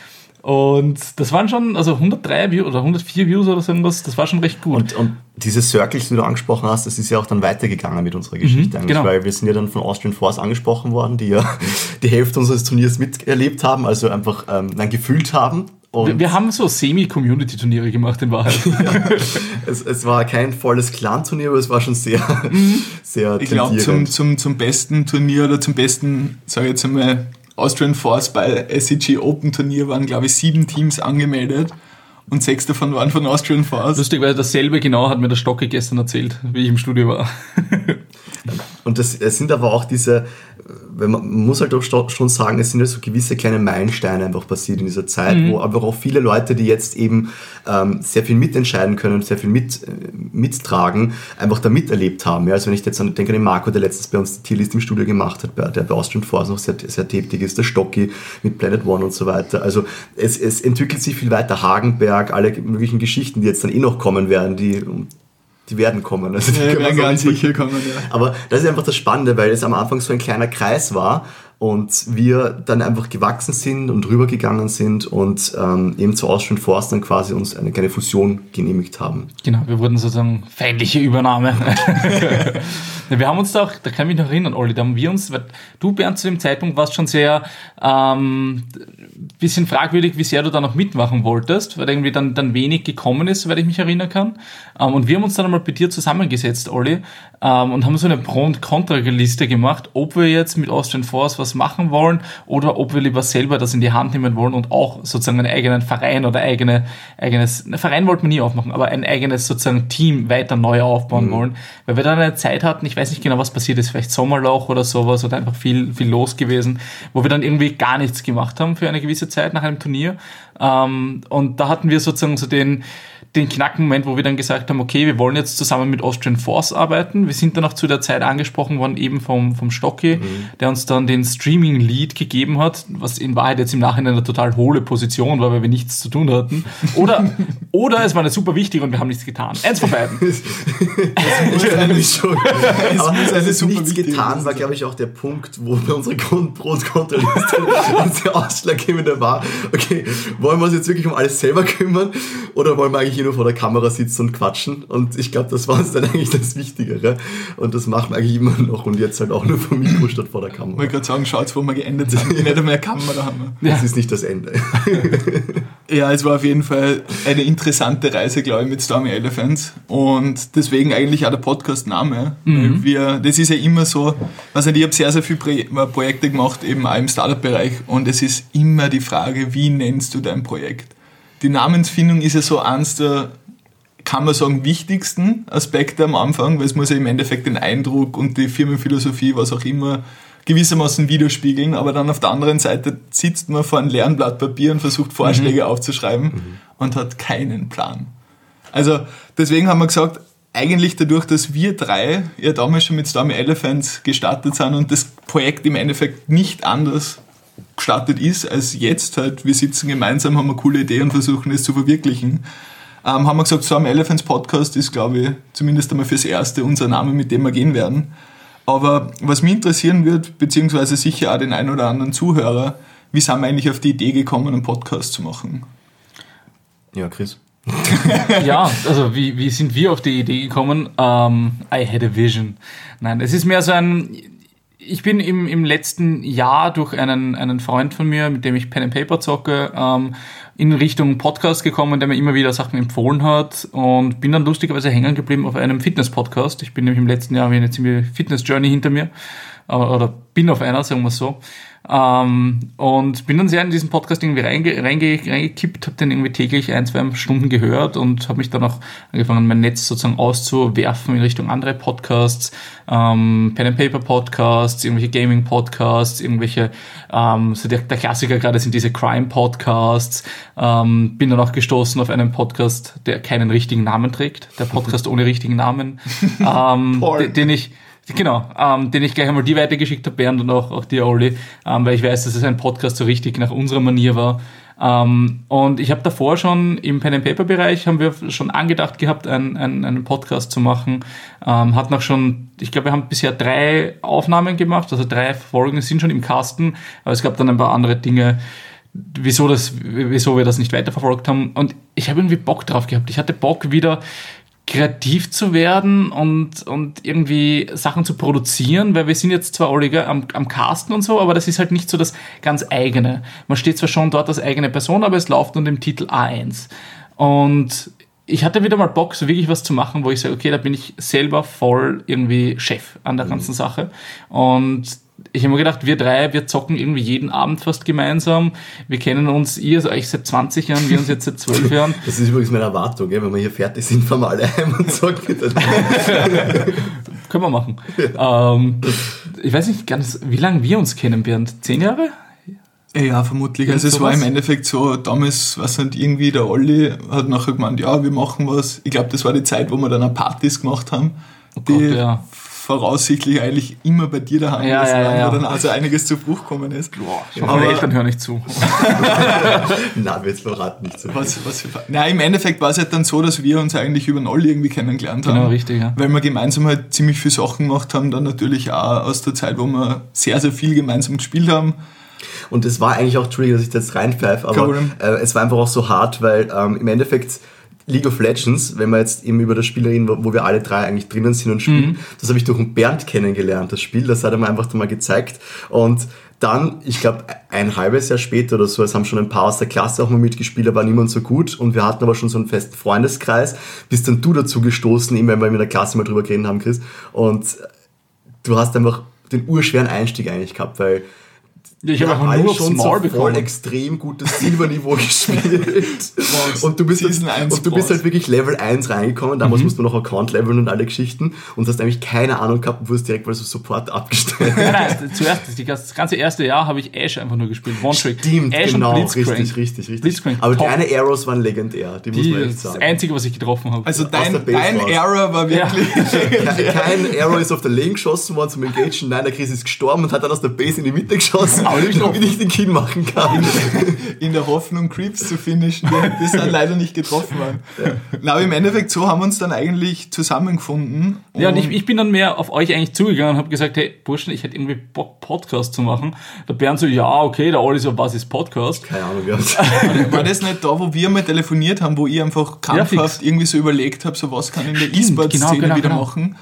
Speaker 3: Und das waren schon, also 103 Views oder 104 Views oder so irgendwas, das war schon recht gut.
Speaker 4: Und, und diese Circles, die du angesprochen hast, das ist ja auch dann weitergegangen mit unserer Geschichte eigentlich,
Speaker 3: genau.
Speaker 4: weil wir sind ja dann von Austrian Force angesprochen worden, die ja die Hälfte unseres Turniers miterlebt haben, also einfach ähm, dann gefühlt haben. Und
Speaker 3: wir, wir haben so Semi-Community-Turniere gemacht in Wahrheit.
Speaker 4: es, es war kein volles Clan-Turnier, aber es war schon sehr, sehr
Speaker 1: Mhm. Ich glaube, zum, zum, zum besten Turnier oder zum besten, sage ich jetzt einmal, Austrian Force bei SCG Open Turnier waren, glaube ich, sieben Teams angemeldet und sechs davon waren von Austrian Force.
Speaker 3: Lustig, weil dasselbe genau hat mir der Stocke gestern erzählt, wie ich im Studio war.
Speaker 4: Und das es sind aber auch diese, wenn man, man muss halt auch schon sagen, es sind ja so gewisse kleine Meilensteine einfach passiert in dieser Zeit,
Speaker 3: Mhm.
Speaker 4: wo aber auch viele Leute, die jetzt eben ähm, sehr viel mitentscheiden können, sehr viel mit, äh, mittragen, einfach da miterlebt haben. Ja, also wenn ich jetzt an, denke an den Marco, der letztens bei uns die Tierlist im Studio gemacht hat, bei, der bei Austrian Force noch sehr, sehr tätig ist, der Stocki mit Planet One und so weiter. Also es, es entwickelt sich viel weiter, Hagenberg, alle möglichen Geschichten, die jetzt dann eh noch kommen werden, die, die werden kommen. Also die
Speaker 1: Ja, ganz sicher kommen, ja.
Speaker 4: aber das ist einfach das Spannende, weil es am Anfang so ein kleiner Kreis war und wir dann einfach gewachsen sind und rübergegangen sind und ähm, eben zu Austrian Force dann quasi uns eine kleine Fusion genehmigt haben.
Speaker 3: Genau, wir wurden sozusagen feindliche Übernahme. Wir haben uns da auch, da kann ich mich noch erinnern, Olli, da haben wir uns, weil du Bernd zu dem Zeitpunkt warst schon sehr ähm, bisschen fragwürdig, wie sehr du da noch mitmachen wolltest, weil irgendwie dann, dann wenig gekommen ist, soweit ich mich erinnern kann. Ähm, und wir haben uns dann einmal bei dir zusammengesetzt, Olli, ähm, und haben so eine Pro- und Kontra-Liste gemacht, ob wir jetzt mit Austrian Force was machen wollen oder ob wir lieber selber das in die Hand nehmen wollen und auch sozusagen einen eigenen Verein oder eigene, eigenes, einen Verein wollten wir nie aufmachen, aber ein eigenes sozusagen Team weiter neu aufbauen wollen, weil wir dann eine Zeit hatten, ich weiß nicht genau, was passiert ist, vielleicht Sommerloch oder sowas oder einfach viel, viel los gewesen, wo wir dann irgendwie gar nichts gemacht haben für eine gewisse Zeit nach einem Turnier. Ähm, und da hatten wir sozusagen so den, den Knackmoment, wo wir dann gesagt haben, okay, wir wollen jetzt zusammen mit Austrian Force arbeiten. Wir sind dann auch zu der Zeit angesprochen worden, eben vom, vom Stocki, der uns dann den Streaming-Lead gegeben hat, was in Wahrheit jetzt im Nachhinein eine total hohle Position war, weil wir nichts zu tun hatten. Oder, oder es war eine super wichtig und wir haben nichts getan. Eins von beiden.
Speaker 4: Eigentlich schon. Aber
Speaker 1: muss eine
Speaker 4: es
Speaker 1: super
Speaker 4: nichts getan war, glaube ich, auch der Punkt, wo bei unserer Grund- Pro- und Kontraliste unser Ausschlaggebende war, okay, wollen wir uns jetzt wirklich um alles selber kümmern oder wollen wir eigentlich nur vor der Kamera sitzen und quatschen? Und ich glaube, das war uns dann eigentlich das Wichtigere. Und das machen wir eigentlich immer noch und jetzt halt auch nur vom Mikro statt vor der
Speaker 1: Ich
Speaker 4: Kamera.
Speaker 1: wollte gerade sagen, schaut, wo wir geendet sind. Nicht einmal eine Kamera haben wir.
Speaker 4: Das ist nicht das Ende.
Speaker 1: Ja, es war auf jeden Fall eine interessante Reise, glaube ich, mit Stormy Elephants. Und deswegen eigentlich auch der Podcast-Name. Wir, das ist ja immer so, also ich habe sehr, sehr viele Pro Projekte gemacht, eben auch im Startup-Bereich. Und es ist immer die Frage, wie nennst du dein Projekt? Die Namensfindung ist ja so eins der, kann man sagen, wichtigsten Aspekte am Anfang, weil es muss ja im Endeffekt den Eindruck und die Firmenphilosophie, was auch immer, gewissermaßen widerspiegeln, aber dann auf der anderen Seite sitzt man vor einem leeren Blatt Papier und versucht Vorschläge aufzuschreiben und hat keinen Plan. Also deswegen haben wir gesagt, eigentlich dadurch, dass wir drei ja damals schon mit Stormy Elephants gestartet sind und das Projekt im Endeffekt nicht anders gestartet ist als jetzt halt, wir sitzen gemeinsam, haben eine coole Idee und versuchen es zu verwirklichen, ähm, haben wir gesagt, Stormy Elephants Podcast ist, glaube ich, zumindest einmal fürs Erste unser Name, mit dem wir gehen werden. Aber was mich interessieren wird, beziehungsweise sicher auch den einen oder anderen Zuhörer, wie sind wir eigentlich auf die Idee gekommen, einen Podcast zu machen?
Speaker 4: Ja, Chris.
Speaker 3: ja, also wie, wie sind wir auf die Idee gekommen? Ähm, I had a vision. Nein, es ist mehr so ein. Ich bin im, im letzten Jahr durch einen, einen Freund von mir, mit dem ich Pen and Paper zocke, ähm, in Richtung Podcast gekommen, der mir immer wieder Sachen empfohlen hat und bin dann lustigerweise hängen geblieben auf einem Fitness-Podcast. Ich bin nämlich im letzten Jahr habe ich eine ziemliche Fitness-Journey hinter mir oder, oder bin auf einer, sagen wir es so. Ähm, und bin dann sehr in diesen Podcast irgendwie reinge, reinge, reingekippt, habe den irgendwie täglich ein, zwei Stunden gehört und habe mich dann auch angefangen, mein Netz sozusagen auszuwerfen in Richtung andere Podcasts, ähm, Pen and Paper Podcasts, irgendwelche Gaming Podcasts, irgendwelche, ähm, so der, der Klassiker gerade sind diese Crime Podcasts. Ähm, bin dann auch gestoßen auf einen Podcast, der keinen richtigen Namen trägt, der Podcast ohne richtigen Namen, ähm, den ich Genau, ähm, den ich gleich einmal die weitergeschickt habe, Bernd und auch, auch dir, Olli, ähm, weil ich weiß, dass es ein Podcast so richtig nach unserer Manier war. Ähm, und ich habe davor schon im Pen and Paper Bereich haben wir schon angedacht gehabt, einen, einen, einen Podcast zu machen. Ähm, hatten auch schon, ich glaube, wir haben bisher drei Aufnahmen gemacht, also drei Folgen sind schon im Kasten, aber es gab dann ein paar andere Dinge, wieso, das, wieso wir das nicht weiterverfolgt haben. Und ich habe irgendwie Bock drauf gehabt. Ich hatte Bock wieder kreativ zu werden und, und irgendwie Sachen zu produzieren, weil wir sind jetzt zwar alle am, am Casten und so, aber das ist halt nicht so das ganz eigene. Man steht zwar schon dort als eigene Person, aber es läuft unter dem Titel A1. Und ich hatte wieder mal Bock, so wirklich was zu machen, wo ich sage, okay, da bin ich selber voll irgendwie Chef an der ganzen Sache. Und ich habe mir gedacht, wir drei, wir zocken irgendwie jeden Abend fast gemeinsam. Wir kennen uns, ihr also euch seit 20 Jahren, wir uns jetzt seit 12 Jahren.
Speaker 4: Das ist übrigens meine Erwartung, wenn wir hier fertig sind, fahren wir alle heim und sagen bitte.
Speaker 3: Können wir machen. Ähm, ich weiß nicht ganz, wie lange wir uns kennen, Bernd. Zehn Jahre?
Speaker 1: Ja, vermutlich. Also es war im Endeffekt so, damals, was nicht, irgendwie der Olli hat nachher gemeint, ja, wir machen was. Ich glaube, das war die Zeit, wo wir dann auch Partys gemacht haben,
Speaker 3: Oh Gott, ja.
Speaker 1: Voraussichtlich eigentlich immer bei dir daheim
Speaker 3: Ja,
Speaker 1: gewesen
Speaker 3: ja,
Speaker 1: waren,
Speaker 3: ja.
Speaker 1: wo dann also einiges zu Bruch gekommen ist.
Speaker 3: Ich hoffe, meine Eltern hören nicht zu.
Speaker 4: Nein, wir jetzt verraten nicht so.
Speaker 1: Was, was für, nein, im Endeffekt war es halt dann so, dass wir uns eigentlich über den Olli irgendwie kennengelernt haben.
Speaker 3: Genau, richtig, ja.
Speaker 1: Weil wir gemeinsam halt ziemlich viele Sachen gemacht haben, dann natürlich auch aus der Zeit, wo wir sehr, sehr viel gemeinsam gespielt haben.
Speaker 4: Und es war eigentlich auch, Entschuldigung, dass ich das reinpfeife, aber äh, es war einfach auch so hart, weil ähm, im Endeffekt League of Legends, wenn wir jetzt eben über das Spiel reden, wo, wir alle drei eigentlich drinnen sind und spielen, das habe ich durch den Bernd kennengelernt, das Spiel, das hat er mir einfach mal gezeigt. Und dann, ich glaube, ein halbes Jahr später oder so, es haben schon ein paar aus der Klasse auch mal mitgespielt, aber niemand so gut. Und wir hatten aber schon so einen festen Freundeskreis, bis dann du dazu gestoßen, eben wenn wir in der Klasse mal drüber geredet haben, Chris. Und du hast einfach den urschweren Einstieg eigentlich gehabt, weil
Speaker 3: Ich habe
Speaker 4: alle
Speaker 3: nur
Speaker 4: schon
Speaker 3: Maul
Speaker 4: so voll
Speaker 3: bekommen.
Speaker 4: extrem gutes Silberniveau gespielt. und du bist, halt,
Speaker 1: 1
Speaker 4: und du bist halt wirklich Level 1 reingekommen.
Speaker 3: Mhm.
Speaker 4: Damals musst du noch Account leveln und alle Geschichten. Und hast eigentlich keine Ahnung gehabt und wurdest direkt mal so Support abgestellt.
Speaker 3: Nein, nein, zuerst, das, das ganze erste Jahr habe ich Ash einfach nur gespielt. One Trick.
Speaker 4: Stimmt,
Speaker 3: Ash
Speaker 4: genau, richtig, richtig, richtig.
Speaker 3: Blitzcrank,
Speaker 4: Aber
Speaker 3: top.
Speaker 4: deine Arrows waren legendär, die, muss
Speaker 3: Die,
Speaker 4: man echt
Speaker 3: das
Speaker 4: sagen.
Speaker 3: einzige, was ich getroffen habe.
Speaker 1: Also dein, dein. Error war wirklich...
Speaker 4: Kein, kein Arrow ist auf der Lane geschossen worden zum Engagen. Nein, der Chris ist gestorben und hat dann aus der Base in die Mitte geschossen. Aber nicht, ich den Kind machen kann.
Speaker 1: in der Hoffnung, Creeps zu finishen, die, die sind leider nicht getroffen worden. Na, aber im Endeffekt, so haben wir uns dann eigentlich zusammengefunden.
Speaker 3: Ja, und ich, ich bin dann mehr auf euch eigentlich zugegangen und habe gesagt, hey, Burschen, ich hätte irgendwie Bock, Podcast zu machen. Der Bernd so, ja, okay, der Olli so, was ist Podcast?
Speaker 4: Keine Ahnung, ja.
Speaker 1: War das nicht da, wo wir mal telefoniert haben, wo ich einfach krampfhaft
Speaker 3: fix.
Speaker 1: irgendwie so überlegt habe, so was kann ich in der E-Sport-Szene
Speaker 3: genau, genau,
Speaker 1: wieder
Speaker 3: genau.
Speaker 1: machen?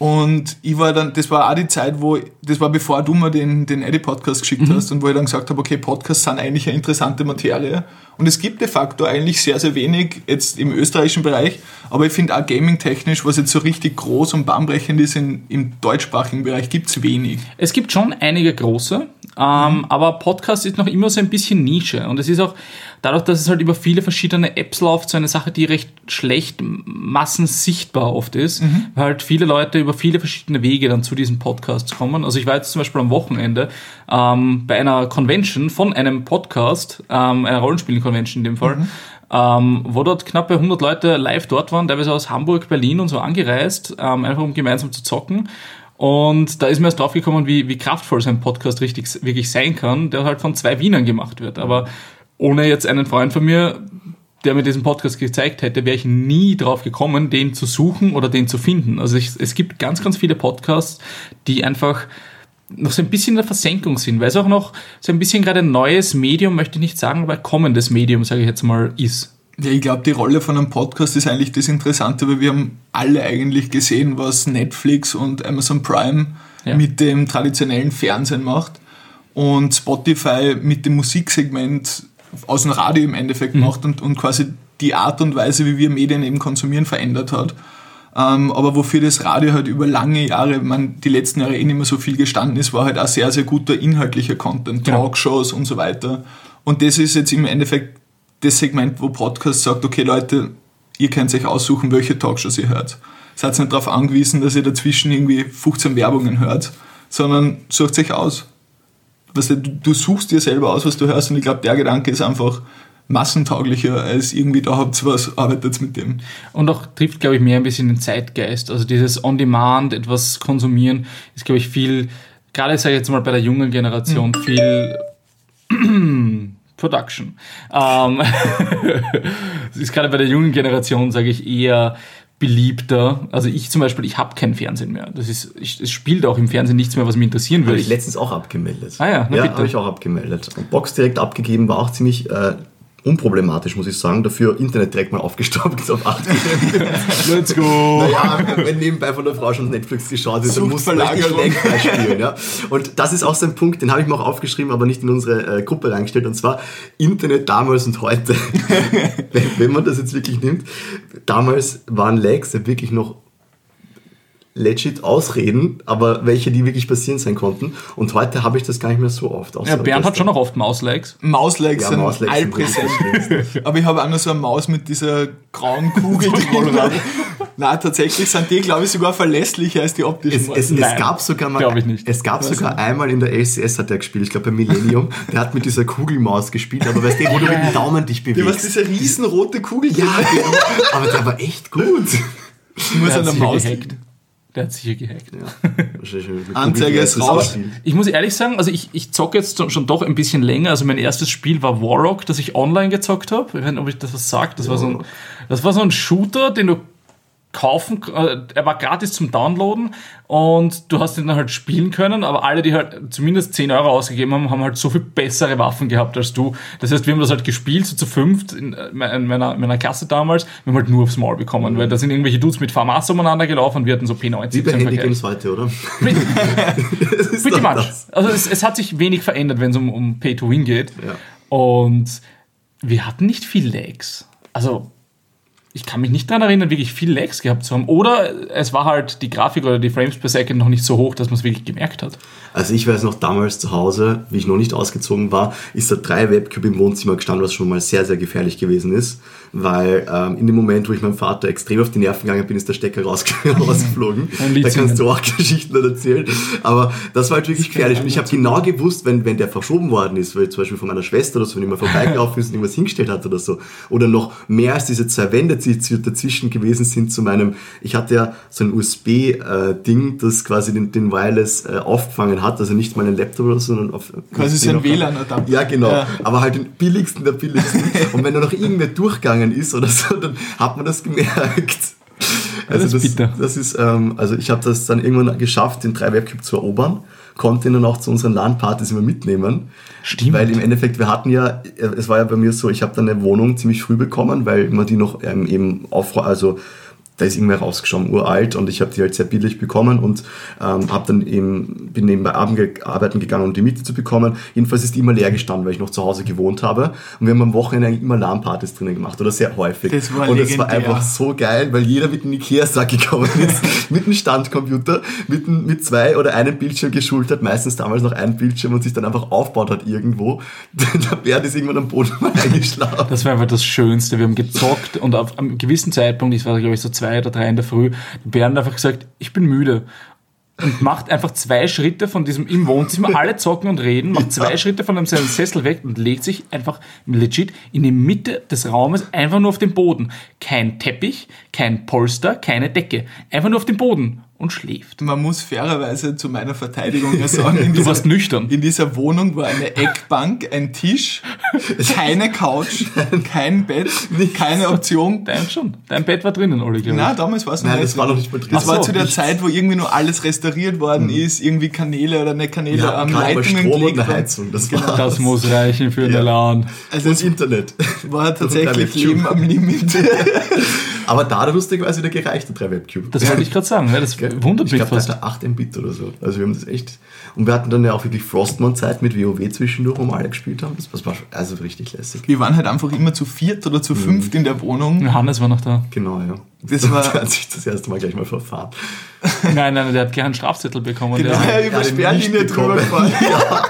Speaker 1: Und ich war dann, das war auch die Zeit, wo, das war bevor du mir den, den Eddie-Podcast geschickt
Speaker 3: Mhm.
Speaker 1: hast und wo ich dann gesagt habe, okay, Podcasts sind eigentlich eine interessante Materie. Und es gibt de facto eigentlich sehr, sehr wenig jetzt im österreichischen Bereich, aber ich finde auch gaming-technisch, was jetzt so richtig groß und bahnbrechend ist in, im deutschsprachigen Bereich, gibt's wenig.
Speaker 3: Es gibt schon einige große, ähm, aber Podcast ist noch immer so ein bisschen Nische. Und es ist auch dadurch, dass es halt über viele verschiedene Apps läuft, so eine Sache, die recht schlecht massensichtbar oft ist, weil halt viele Leute über viele verschiedene Wege dann zu diesen Podcasts kommen. Also ich war jetzt zum Beispiel am Wochenende ähm, bei einer Convention von einem Podcast, ähm, einer Rollenspielen-Convention in dem Fall, ähm, wo dort knappe 100 Leute live dort waren, teilweise aus Hamburg, Berlin und so angereist, ähm, einfach um gemeinsam zu zocken. Und da ist mir erst drauf gekommen, wie, wie kraftvoll so ein Podcast richtig, wirklich sein kann, der halt von zwei Wienern gemacht wird. Aber ohne jetzt einen Freund von mir, der mir diesen Podcast gezeigt hätte, wäre ich nie drauf gekommen, den zu suchen oder den zu finden. Also ich, es gibt ganz, ganz viele Podcasts, die einfach noch so ein bisschen in der Versenkung sind, weil es auch noch so ein bisschen gerade ein neues Medium, möchte ich nicht sagen, aber kommendes Medium, sage ich jetzt mal, ist.
Speaker 1: Ja, ich glaube, die Rolle von einem Podcast ist eigentlich das Interessante, weil wir haben alle eigentlich gesehen, was Netflix und Amazon Prime
Speaker 3: Ja.
Speaker 1: mit dem traditionellen Fernsehen macht und Spotify mit dem Musiksegment aus dem Radio im Endeffekt macht und, und quasi die Art und Weise, wie wir Medien eben konsumieren, verändert hat. Ähm, aber wofür das Radio halt über lange Jahre, man die letzten Jahre eh nicht mehr so viel gestanden ist, war halt auch sehr, sehr guter inhaltlicher Content,
Speaker 3: Genau.
Speaker 1: Talkshows und so weiter. Und das ist jetzt im Endeffekt das Segment, wo Podcast sagt, okay Leute, ihr könnt euch aussuchen, welche Talkshows ihr hört. Seid nicht darauf angewiesen, dass ihr dazwischen irgendwie 15 Werbungen hört, sondern sucht euch aus. Weißt du, du du suchst dir selber aus, was du hörst und ich glaube, der Gedanke ist einfach massentauglicher als irgendwie da habt ihr was, arbeitet mit dem.
Speaker 3: Und auch trifft, glaube ich, mehr ein bisschen den Zeitgeist. Also dieses On-Demand, etwas konsumieren, ist, glaube ich, viel, gerade sage ich jetzt mal bei der jungen Generation, viel Production. Ähm, es ist gerade bei der jungen Generation, sage ich, eher beliebter. Also ich zum Beispiel, ich habe kein Fernsehen mehr. Das ist, ich, es spielt auch im Fernsehen nichts mehr, was mich interessieren
Speaker 4: Habe
Speaker 3: würde.
Speaker 4: ich letztens auch abgemeldet.
Speaker 3: Ah ja, na
Speaker 4: ja habe ich auch abgemeldet. Und Box direkt abgegeben war auch ziemlich äh, unproblematisch, muss ich sagen. Dafür Internet direkt mal aufgestockt auf 8
Speaker 3: Let's go!
Speaker 4: Naja, wenn nebenbei von der Frau schon Netflix geschaut wird, dann muss man richtig. Lenkball spielen. Ja? Und das ist auch so ein Punkt, den habe ich mir auch aufgeschrieben, aber nicht in unsere äh, Gruppe reingestellt. Und zwar Internet damals und heute. wenn, wenn man das jetzt wirklich nimmt. Damals waren Lags ja wirklich noch legit Ausreden, aber welche, die wirklich passieren sein konnten. Und heute habe ich das gar nicht mehr so oft.
Speaker 3: Ja, Bernd hat schon noch oft Mauslikes.
Speaker 1: Mauslegs
Speaker 4: Ja,
Speaker 1: sind
Speaker 4: Mauslegs sind
Speaker 1: allpräsent. Aber ich habe auch noch so eine Maus mit dieser grauen Kugel drin. Nein, tatsächlich sind die, glaube ich, sogar verlässlicher als die optischen
Speaker 4: Es, es, es
Speaker 3: Nein,
Speaker 4: gab sogar mal,
Speaker 3: ich nicht.
Speaker 4: es gab sogar einmal in der LCS hat er gespielt, ich glaube bei Millennium, der hat mit dieser Kugelmaus gespielt, aber weißt du, wo du mit dem Daumen dich
Speaker 1: Die, was
Speaker 4: bewegst.
Speaker 1: diese riesenrote Kugel
Speaker 4: Ja, genau. aber der war echt gut.
Speaker 1: die muss an der Maus
Speaker 3: gehackt. Der hat sicher gehackt.
Speaker 1: Anzeige ist raus.
Speaker 3: Ich muss ehrlich sagen, also ich, ich zocke jetzt schon- doch ein bisschen länger. Also mein erstes Spiel war Warrock, das ich online gezockt habe. Ich weiß nicht, ob ich das was sagt. Das war so ein, das war so ein Shooter, den du kaufen, äh, er war gratis zum Downloaden und du hast ihn dann halt spielen können, aber alle, die halt zumindest 10 Euro ausgegeben haben, haben halt so viel bessere Waffen gehabt als du. Das heißt, wir haben das halt gespielt, so zu fünft in, äh, in meiner, in meiner Klasse damals. Wir haben halt nur aufs Maul bekommen, weil da sind irgendwelche Dudes mit Famas umeinander gelaufen und wir hatten so P90
Speaker 4: Wie bei. Handygames heute, oder?
Speaker 3: Pretty much.
Speaker 4: das.
Speaker 3: Also es, es hat sich wenig verändert, wenn es um, um Pay to Win geht.
Speaker 4: Ja.
Speaker 3: Und wir hatten nicht viel Lags. Also ich kann mich nicht daran erinnern, wirklich viel Lags gehabt zu haben. Oder es war halt die Grafik oder die Frames per Second noch nicht so hoch, dass man es wirklich gemerkt hat.
Speaker 4: Also ich weiß noch damals zu Hause, wie ich noch nicht ausgezogen war, ist da drei Webcube im Wohnzimmer gestanden, was schon mal sehr, sehr gefährlich gewesen ist. Weil ähm, in dem Moment, wo ich meinem Vater extrem auf die Nerven gegangen bin, ist der Stecker raus, rausgeflogen. Da kannst du auch Geschichten erzählen. Aber das war halt wirklich gefährlich. Und ich habe genau gewusst, wenn, wenn der verschoben worden ist, weil zum Beispiel von meiner Schwester oder so, wenn jemand vorbeigelaufen ist und irgendwas hingestellt hat oder so, oder noch mehr als diese zwei Wände dazwischen gewesen sind zu meinem, ich hatte ja so ein USB-Ding, das quasi den, den Wireless äh, aufgefangen hat, also nicht meinen Laptop oder so, sondern auf...
Speaker 1: Quasi so ein WLAN-Adapter.
Speaker 4: Ja, genau.
Speaker 1: Ja.
Speaker 4: Aber halt den billigsten der billigsten. Und wenn da noch irgendwer durchgegangen ist oder so, dann hat man das gemerkt. Also
Speaker 3: das ist bitter.
Speaker 4: das ist, ähm, also ich habe das dann irgendwann geschafft, den 3 Webcube zu erobern, dann auch zu unseren LAN-Partys immer mitnehmen.
Speaker 3: Stimmt.
Speaker 4: Weil im Endeffekt, wir hatten ja, es war ja bei mir so, ich habe dann eine Wohnung ziemlich früh bekommen, weil man die noch ähm, eben auf, also da ist irgendwer rausgeschaut, uralt und ich habe die halt sehr billig bekommen und ähm, habe dann eben, bin nebenbei arbeiten gegangen, um die Miete zu bekommen. Jedenfalls ist die immer leer gestanden, weil ich noch zu Hause gewohnt habe und wir haben am Wochenende eigentlich immer LAN-Partys drinnen gemacht oder sehr häufig.
Speaker 1: Das war
Speaker 4: und es war einfach so geil, weil jeder mit einem Ikea-Sack gekommen ist, mit einem Standcomputer, mit, mit zwei oder einem Bildschirm geschult hat, meistens damals noch ein Bildschirm und sich dann einfach aufgebaut hat irgendwo. Der Bär ist irgendwann am Boden mal eingeschlafen.
Speaker 3: Das war einfach das Schönste. Wir haben gezockt und auf einem gewissen Zeitpunkt, ich war glaube ich so zwei oder drei in der Früh, Bernd hat einfach gesagt, ich bin müde. Und macht einfach zwei Schritte von diesem im Wohnzimmer, alle zocken und reden, macht zwei Schritte von seinem Sessel weg und legt sich einfach legit in die Mitte des Raumes einfach nur auf den Boden. Kein Teppich, kein Polster, keine Decke. Einfach nur auf den Boden und schläft.
Speaker 1: Man muss fairerweise zu meiner Verteidigung ja sagen, in
Speaker 3: Du
Speaker 1: dieser,
Speaker 3: warst nüchtern.
Speaker 1: in dieser Wohnung war eine Eckbank, ein Tisch, keine Couch, kein Bett, keine Option.
Speaker 3: Dein schon. Dein Bett war drinnen, Olli, glaube ich.
Speaker 1: Nein, damals war es noch
Speaker 4: Nein,
Speaker 1: nicht
Speaker 4: das war
Speaker 1: drin.
Speaker 4: noch nicht mal drin.
Speaker 1: Das war
Speaker 4: so,
Speaker 1: zu der
Speaker 4: nichts.
Speaker 1: Zeit, wo irgendwie nur alles restauriert worden ist, irgendwie Kanäle oder nicht Kanäle,
Speaker 4: Ja, aber
Speaker 1: Leitungen
Speaker 4: Strom und
Speaker 1: gelegt
Speaker 4: eine
Speaker 1: worden.
Speaker 4: Heizung. Das war
Speaker 3: Das muss reichen für eine
Speaker 4: Ja.
Speaker 3: LAN.
Speaker 1: Also
Speaker 4: und
Speaker 1: es
Speaker 4: Internet.
Speaker 1: war tatsächlich. Leben am Limit.
Speaker 4: Aber da hat er lustigerweise wieder gereicht, der 3 Webcube.
Speaker 3: Das wollte ich gerade sagen. Ja, das wundert
Speaker 4: ich
Speaker 3: mich
Speaker 4: glaube,
Speaker 3: fast.
Speaker 4: da 8 Mbit oder so. Also wir haben das echt. Und wir hatten dann ja auch wirklich Frostmon-Zeit mit WoW zwischendurch, wo wir alle gespielt haben. Das, das war schon- also richtig lässig.
Speaker 1: Wir waren halt einfach immer zu viert oder zu fünft in der Wohnung.
Speaker 3: Johannes war noch da.
Speaker 4: Genau, ja.
Speaker 1: Das war-
Speaker 4: der hat sich das erste Mal gleich mal verfahren.
Speaker 3: Nein, nein, der hat gleich einen Strafzettel bekommen.
Speaker 1: Genau,
Speaker 3: Der,
Speaker 1: ja, über Sperrlinie drüber gefahren.
Speaker 4: ja,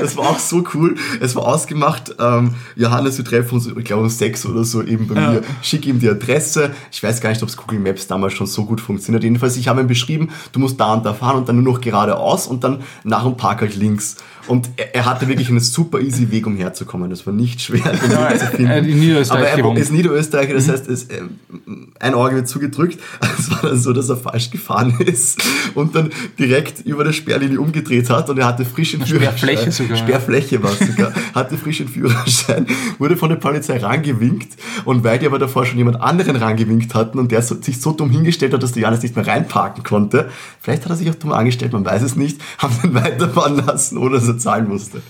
Speaker 4: das war auch so cool. Es war ausgemacht, ähm, Johannes, wir treffen uns, ich glaube um sechs oder so eben bei
Speaker 1: Ja.
Speaker 4: mir. Schick ihm die Adresse. Ich weiß gar nicht, ob es Google Maps damals schon so gut funktioniert. Jedenfalls, ich habe ihm beschrieben, du musst da und da fahren und dann nur noch geradeaus und dann nach dem Park halt links. Und er, er hatte wirklich einen super easy Weg, um herzukommen. Das war nicht schwer, den
Speaker 3: Ja,
Speaker 4: Weg zu finden.
Speaker 3: er hat in Niederösterreich
Speaker 4: Aber er ist Niederösterreicher, das heißt, es, ähm, ein Auge wird zugedrückt. Es war dann so, dass er falsch gefahren ist und dann direkt über der Sperrlinie umgedreht hat und er hatte frischen
Speaker 3: Sperrfläche sogar.
Speaker 4: Sperrfläche war es sogar. hatte frischen Führerschein, wurde von der Polizei rangewinkt und weil die aber davor schon jemand anderen rangewinkt hatten und der so, sich so dumm hingestellt hat, dass der Johannes nicht mehr reinparken konnte, vielleicht hat er sich auch dumm angestellt, man weiß es nicht, haben den weiterfahren lassen, ohne dass er zahlen musste.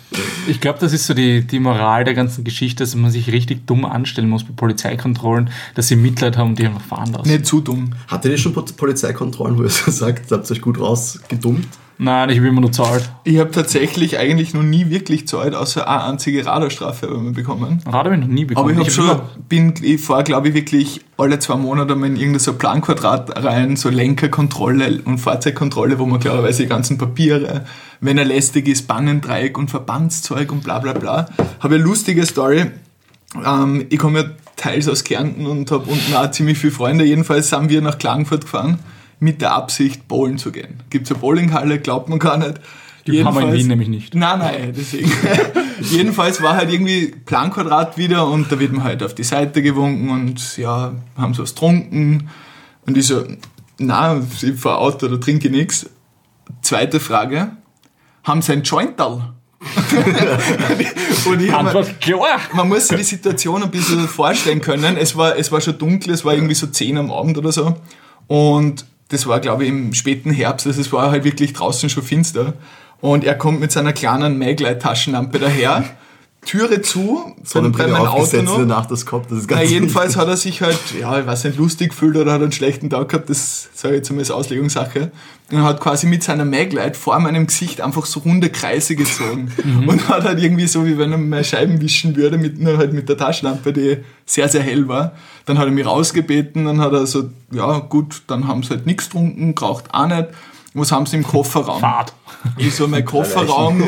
Speaker 3: ich glaube, das ist so die, die Moral der ganzen Geschichte, dass man sich richtig dumm anstellen muss bei Polizeikontrollen, dass sie Mitleid haben und die einfach fahren lassen.
Speaker 1: Nicht zu dumm.
Speaker 4: Hattet ihr schon Po- Polizeikontrollen, wo ihr so sagt, habt ihr euch gut rausgedummt?
Speaker 3: Nein, ich will immer nur zahlt.
Speaker 1: Ich habe tatsächlich eigentlich noch nie wirklich Zeit, außer eine einzige Radarstrafe haben wir bekommen.
Speaker 3: Rad habe ich noch nie bekommen.
Speaker 1: Aber ich habe schon,
Speaker 3: immer-
Speaker 1: bin, ich fahre glaube ich wirklich alle zwei Monate mal in irgendein so Planquadrat rein, so Lenkerkontrolle und Fahrzeugkontrolle, wo man klarerweise die ganzen Papiere, wenn er lästig ist, Bannendreieck und Verbandszeug und bla bla bla. Habe eine lustige Story. Ähm, ich komme ja teils aus Kärnten und habe unten auch ziemlich viele Freunde. Jedenfalls sind wir nach Klagenfurt gefahren mit der Absicht, bowlen zu gehen. Gibt es eine Bowlinghalle, glaubt man gar nicht.
Speaker 3: Die haben wir in
Speaker 1: Jedenfalls-
Speaker 3: Wien nämlich nicht.
Speaker 1: Nein, nein, deswegen. Jedenfalls war halt irgendwie Planquadrat wieder und da wird man halt auf die Seite gewunken und ja, haben so was getrunken. Und ich so, na, ich fahr Auto, da trinke ich nichts. Zweite Frage, haben sie ein Jointal? und ich
Speaker 3: Antwort klar.
Speaker 1: man muss sich die Situation ein bisschen vorstellen können. Es war, es war schon dunkel, es war irgendwie so 10 am Abend oder so. Und das war, glaube ich, im späten Herbst. Also es war halt wirklich draußen schon finster. Und er kommt mit seiner kleinen Maglite-Taschenlampe daher, Türe zu, von bei
Speaker 4: Sonnenbrille
Speaker 1: meinem Auto noch.
Speaker 4: danach das Kopf, das ist
Speaker 1: Na,
Speaker 4: ganz
Speaker 1: jedenfalls hat er sich halt, ja, ich weiß nicht, lustig gefühlt oder hat einen schlechten Tag gehabt, das sage ich jetzt einmal als Auslegungssache. Und hat quasi mit seiner Maglite vor meinem Gesicht einfach so runde Kreise gezogen. Und hat halt irgendwie so, wie wenn er meine Scheiben wischen würde, mit, nur halt mit der Taschenlampe, die sehr, sehr hell war. Dann hat er mich rausgebeten, dann hat er so, ja gut, dann haben sie halt nichts getrunken, braucht auch nicht. Was haben sie im Kofferraum?
Speaker 3: Fahrt.
Speaker 1: Ich so, mein Kofferraum,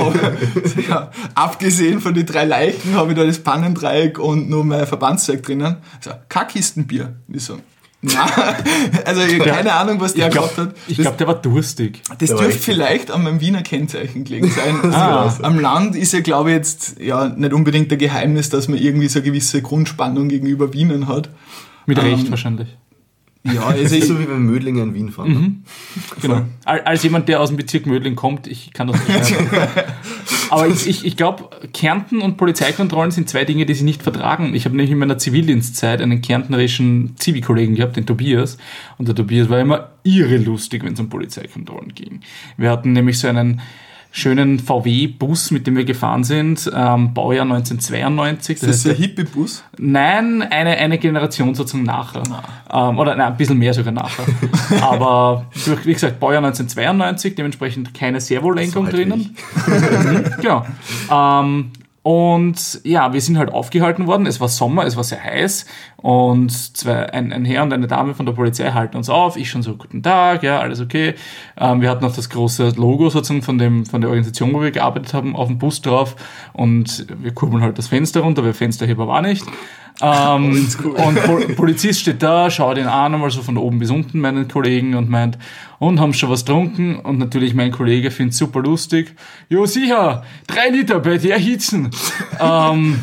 Speaker 1: ja, abgesehen von den drei Leichen, habe ich da das Pannendreieck und nur mein Verbandszeug drinnen. So, Kackistenbier. Ich so, na, also keine Ahnung, was der
Speaker 3: Ich
Speaker 1: gehabt
Speaker 3: glaube,
Speaker 1: hat.
Speaker 3: ich
Speaker 1: Das,
Speaker 3: glaub, der war durstig.
Speaker 1: das dürfte vielleicht an meinem Wiener Kennzeichen gelegen sein.
Speaker 3: Ah.
Speaker 1: Am Land ist ja, glaube ich, jetzt ja nicht unbedingt ein Geheimnis, dass man irgendwie so eine gewisse Grundspannung gegenüber Wienern hat.
Speaker 3: Mit
Speaker 1: Ähm,
Speaker 3: Recht wahrscheinlich.
Speaker 1: Ja,
Speaker 4: Es
Speaker 1: also
Speaker 4: ist so wie wenn Mödlinger in Wien fahren.
Speaker 3: Mhm. Genau. Al- Als jemand, der aus dem Bezirk Mödling kommt, ich kann das beschreiben. Aber ich, ich, ich glaube, Kärnten und Polizeikontrollen sind zwei Dinge, die sich nicht vertragen. Ich habe nämlich in meiner Zivildienstzeit einen kärntnerischen Zivi-Kollegen gehabt, den Tobias. Und der Tobias war immer irre lustig, wenn es um Polizeikontrollen ging. Wir hatten nämlich so einen schönen VW-Bus, mit dem wir gefahren sind, ähm, Baujahr 1992.
Speaker 1: das ist ein Hippie-Bus.
Speaker 3: Nein, eine, eine Generation sozusagen nachher. Ähm, oder nein, ein bisschen mehr sogar nachher. Aber wie gesagt, Baujahr 1992, dementsprechend keine Servolenkung drinnen. Mhm, genau. Ähm, und ja, wir sind halt aufgehalten worden. Es war Sommer, es war sehr heiß. Und zwei, ein, ein Herr und eine Dame von der Polizei halten uns auf. Ich schon so, guten Tag, ja, alles okay. Ähm, wir hatten auch das große Logo sozusagen von, dem, von der Organisation, wo wir gearbeitet haben, auf dem Bus drauf. Und wir kurbeln halt das Fenster runter, weil Fensterheber war nicht. Ähm, und Pol Polizist steht da, schaut ihn an, einmal so von oben bis unten, meinen Kollegen, und meint, und haben schon was getrunken? Und natürlich mein Kollege findet super lustig. Jo, sicher, drei Liter bei der Hitzen. ähm,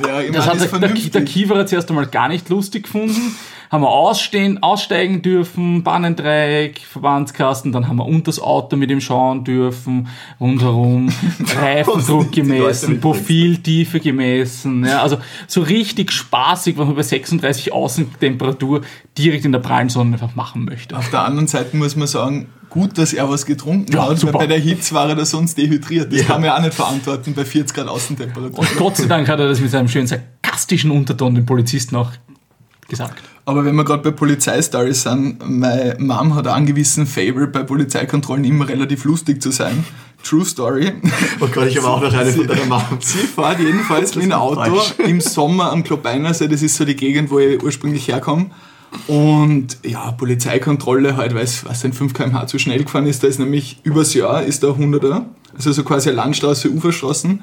Speaker 1: Ja, ich
Speaker 3: das
Speaker 1: meine,
Speaker 3: hat
Speaker 1: ist
Speaker 3: der, der, der Kieferer zuerst einmal gar nicht lustig gefunden. Haben wir ausstehen, aussteigen dürfen, Bahnendreieck, Verbandskasten, dann haben wir unter das Auto mit ihm schauen dürfen, rundherum, Reifendruck gemessen, Profiltiefe gemessen. Ja, also so richtig spaßig, was man bei 36 Außentemperatur direkt in der prallen Sonne einfach machen möchte.
Speaker 1: Auf der anderen Seite muss man sagen, gut, dass er was getrunken
Speaker 3: Ja,
Speaker 1: hat,
Speaker 3: super.
Speaker 1: weil bei der Hitze war er da sonst dehydriert. Das kann man ja auch nicht verantworten bei 40 Grad Außentemperatur.
Speaker 3: Und Gott sei Dank hat er das mit seinem schönen sarkastischen Unterton den Polizisten auch gesagt.
Speaker 1: Aber wenn wir gerade bei Polizeistories sind, meine Mom hat einen gewissen Favor bei Polizeikontrollen immer relativ lustig zu sein. True Story.
Speaker 4: Oh Gott, ich habe auch noch eine von deiner Mama.
Speaker 1: Sie fährt jedenfalls mit einem Auto
Speaker 4: falsch.
Speaker 1: im Sommer am Klopeinersee, das ist so die Gegend, wo ich ursprünglich herkomme. Und ja, Polizeikontrolle halt, weil was denn 5 km/h zu schnell gefahren ist, da ist nämlich übers Jahr ist da 100er, also so quasi eine Landstraße, Uferstraßen.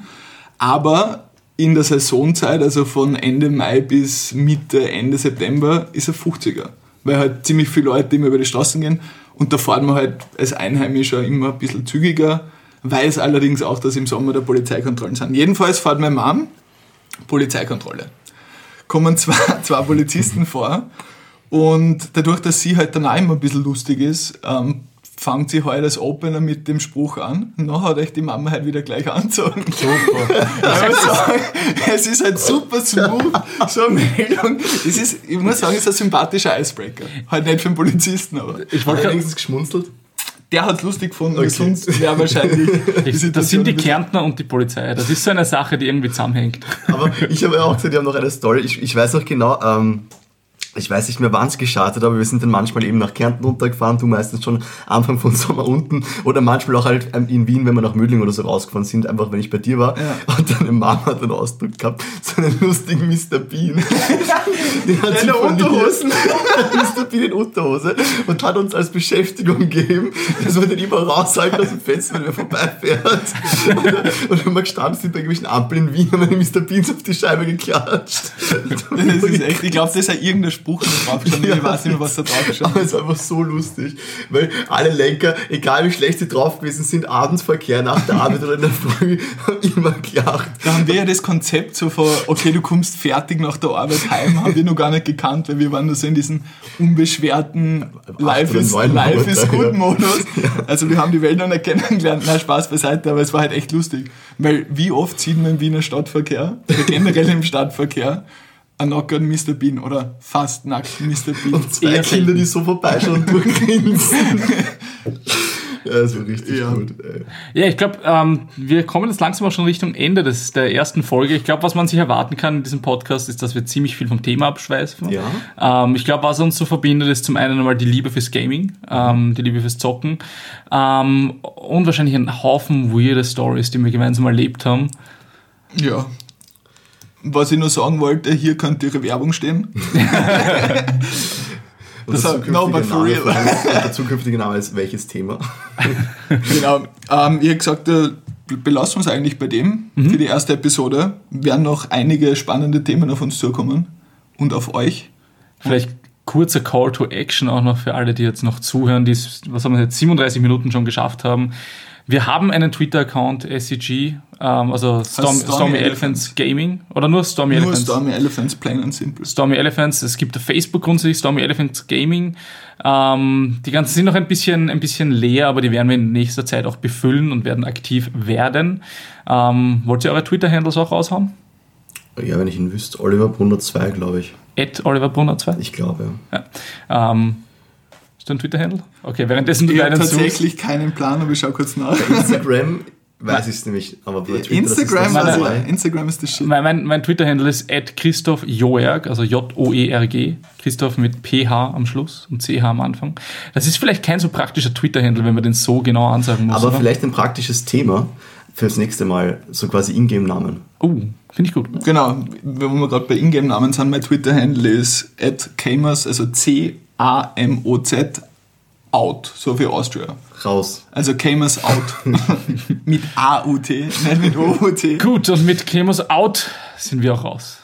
Speaker 1: Aber in der Saisonzeit, also von Ende Mai bis Mitte, Ende September, ist er 50er. Weil halt ziemlich viele Leute immer über die Straßen gehen und da fahren wir halt als Einheimischer immer ein bisschen zügiger, weiß allerdings auch, dass im Sommer da Polizeikontrollen sind. Jedenfalls fährt meine Mom Polizeikontrolle. Kommen zwei, zwei Polizisten vor und dadurch, dass sie halt dann auch immer ein bisschen lustig ist, ähm, fängt sie halt als Opener mit dem Spruch an. Na, hat euch die Mama halt wieder gleich angezogen.
Speaker 3: Super.
Speaker 1: Ich muss sagen, es ist halt super smooth, so eine Meldung. Es ist, ich muss sagen, es ist ein sympathischer Icebreaker. Halt nicht für einen Polizisten, aber
Speaker 3: Ich grad-
Speaker 4: wenigstens geschmunzelt?
Speaker 1: der hat es lustig gefunden,
Speaker 4: Okay.
Speaker 1: sonst wäre wahrscheinlich die
Speaker 3: das sind die Kärntner und die Polizei. Das ist so eine Sache, die irgendwie zusammenhängt.
Speaker 4: Aber ich habe ja auch gesagt, wir haben noch eine Story. Ich, ich weiß noch genau, ähm, ich weiß nicht mehr, wann es gestartet, aber wir sind dann manchmal eben nach Kärnten runtergefahren, du meistens schon Anfang von Sommer unten oder manchmal auch halt ähm, in Wien, wenn wir nach Mödling oder so rausgefahren sind, einfach wenn ich bei dir war.
Speaker 1: Ja.
Speaker 4: Und deine Mama hat einen Ausdruck gehabt, so einen lustigen Mr. Bean. Den hat
Speaker 1: Deine. Unterhosen.
Speaker 4: Mr. Bean in Unterhose und hat uns als Beschäftigung gegeben, dass wir den immer raushalten aus dem Fenster, wenn wir vorbeifährt. Und, und wenn wir gestanden sind bei irgendwelchen Ampeln in Wien, haben wir den Mr. Beans auf die Scheibe geklatscht.
Speaker 1: Das ist echt, ich glaube, das ist ja irgendein Spruch da drauf gestanden. Ich weiß nicht mehr, was da drauf gestanden
Speaker 4: Aber es war einfach so lustig, weil alle Lenker, egal wie schlecht sie drauf gewesen sind, Abendsverkehr nach der Arbeit oder in der Früh, haben immer gelacht.
Speaker 1: Da haben wir ja das Konzept so vor, okay, du kommst fertig nach der Arbeit heim, haben wir noch gar nicht gekannt, weil wir waren nur so in diesem unbeschwerten Life is, Life is good. Modus. Also wir haben die Welt noch nicht kennengelernt, na Spaß beiseite, aber es war halt echt lustig. Weil wie oft sieht man im Wiener Stadtverkehr, generell im Stadtverkehr, ein nackten Mr. Bean oder fast nackt Mr. Bean.
Speaker 4: Und zwei
Speaker 3: Eher
Speaker 4: Kinder, die so vorbeischauen und durchgrinsen. ja, das war richtig
Speaker 1: Ja.
Speaker 4: gut. Ey.
Speaker 3: Ja, ich glaube, ähm, wir kommen jetzt langsam auch schon Richtung Ende des, der ersten Folge. Ich glaube, was man sich erwarten kann in diesem Podcast, ist, dass wir ziemlich viel vom Thema abschweifen.
Speaker 4: Ja.
Speaker 3: Ähm, ich glaube, was uns so verbindet, ist zum einen einmal die Liebe fürs Gaming, ähm, die Liebe fürs Zocken ähm, und wahrscheinlich ein Haufen weirde Stories, die wir gemeinsam erlebt haben.
Speaker 1: Ja. Was ich nur sagen wollte, hier könnte Ihre Werbung stehen. Das hat- no, but for real.
Speaker 4: der zukünftige Name ist welches Thema?
Speaker 1: Genau. Ähm, ich habe gesagt, äh, belassen wir es eigentlich bei dem für die erste Episode. Werden noch einige spannende Themen auf uns zukommen und auf euch.
Speaker 3: Vielleicht kurzer Call to Action auch noch für alle, die jetzt noch zuhören, die, es- was haben wir jetzt, 37 Minuten schon geschafft haben. Wir haben einen Twitter-Account, SCG, ähm, also Storm,
Speaker 1: Stormy
Speaker 3: Stormy
Speaker 1: Elephants.
Speaker 3: Elephants Gaming oder nur Stormy
Speaker 1: Nur
Speaker 3: Elephants?
Speaker 1: Stormy Elephants, plain and simple.
Speaker 3: Stormy Elephants, es gibt auf Facebook grundsätzlich Stormy Elephants Gaming. Ähm, die ganzen sind noch ein bisschen, ein bisschen leer, aber die werden wir in nächster Zeit auch befüllen und werden aktiv werden. Ähm, wollt ihr eure Twitter-Handles auch raushauen?
Speaker 4: Ja, wenn ich ihn wüsste, Oliver Brunner 2, glaube ich.
Speaker 3: At Oliver Brunner 2.
Speaker 4: Ich glaube, ja.
Speaker 3: Ja. Ähm, dein Twitter-Handle? Okay, währenddessen du
Speaker 1: Ich habe
Speaker 3: suchst.
Speaker 1: tatsächlich keinen Plan, aber ich schau kurz nach.
Speaker 4: Instagram weiß ich es nämlich, aber bei Twitter
Speaker 1: Instagram,
Speaker 4: das ist
Speaker 1: also,
Speaker 4: das dabei.
Speaker 1: Instagram ist das Shit.
Speaker 3: Mein, mein, mein Twitter-Handle ist at Christoph Joerg, also J-O-E-R-G. Christoph mit PH am Schluss und CH am Anfang. Das ist vielleicht kein so praktischer Twitter-Handle, wenn man den so genau ansagen muss.
Speaker 4: Aber
Speaker 3: oder?
Speaker 4: vielleicht ein praktisches Thema fürs nächste Mal, so quasi Ingame-Namen.
Speaker 3: Oh, finde ich gut.
Speaker 1: Genau, wenn wir gerade bei Ingame-Namen sind, mein Twitter-Handle ist at Kamers, also C-A-M-O-Z, out, so für Austria.
Speaker 4: Raus.
Speaker 1: Also Kamers out. mit A-U-T, nicht mit O-U-T.
Speaker 3: Gut, und mit Chemos Out sind wir auch raus.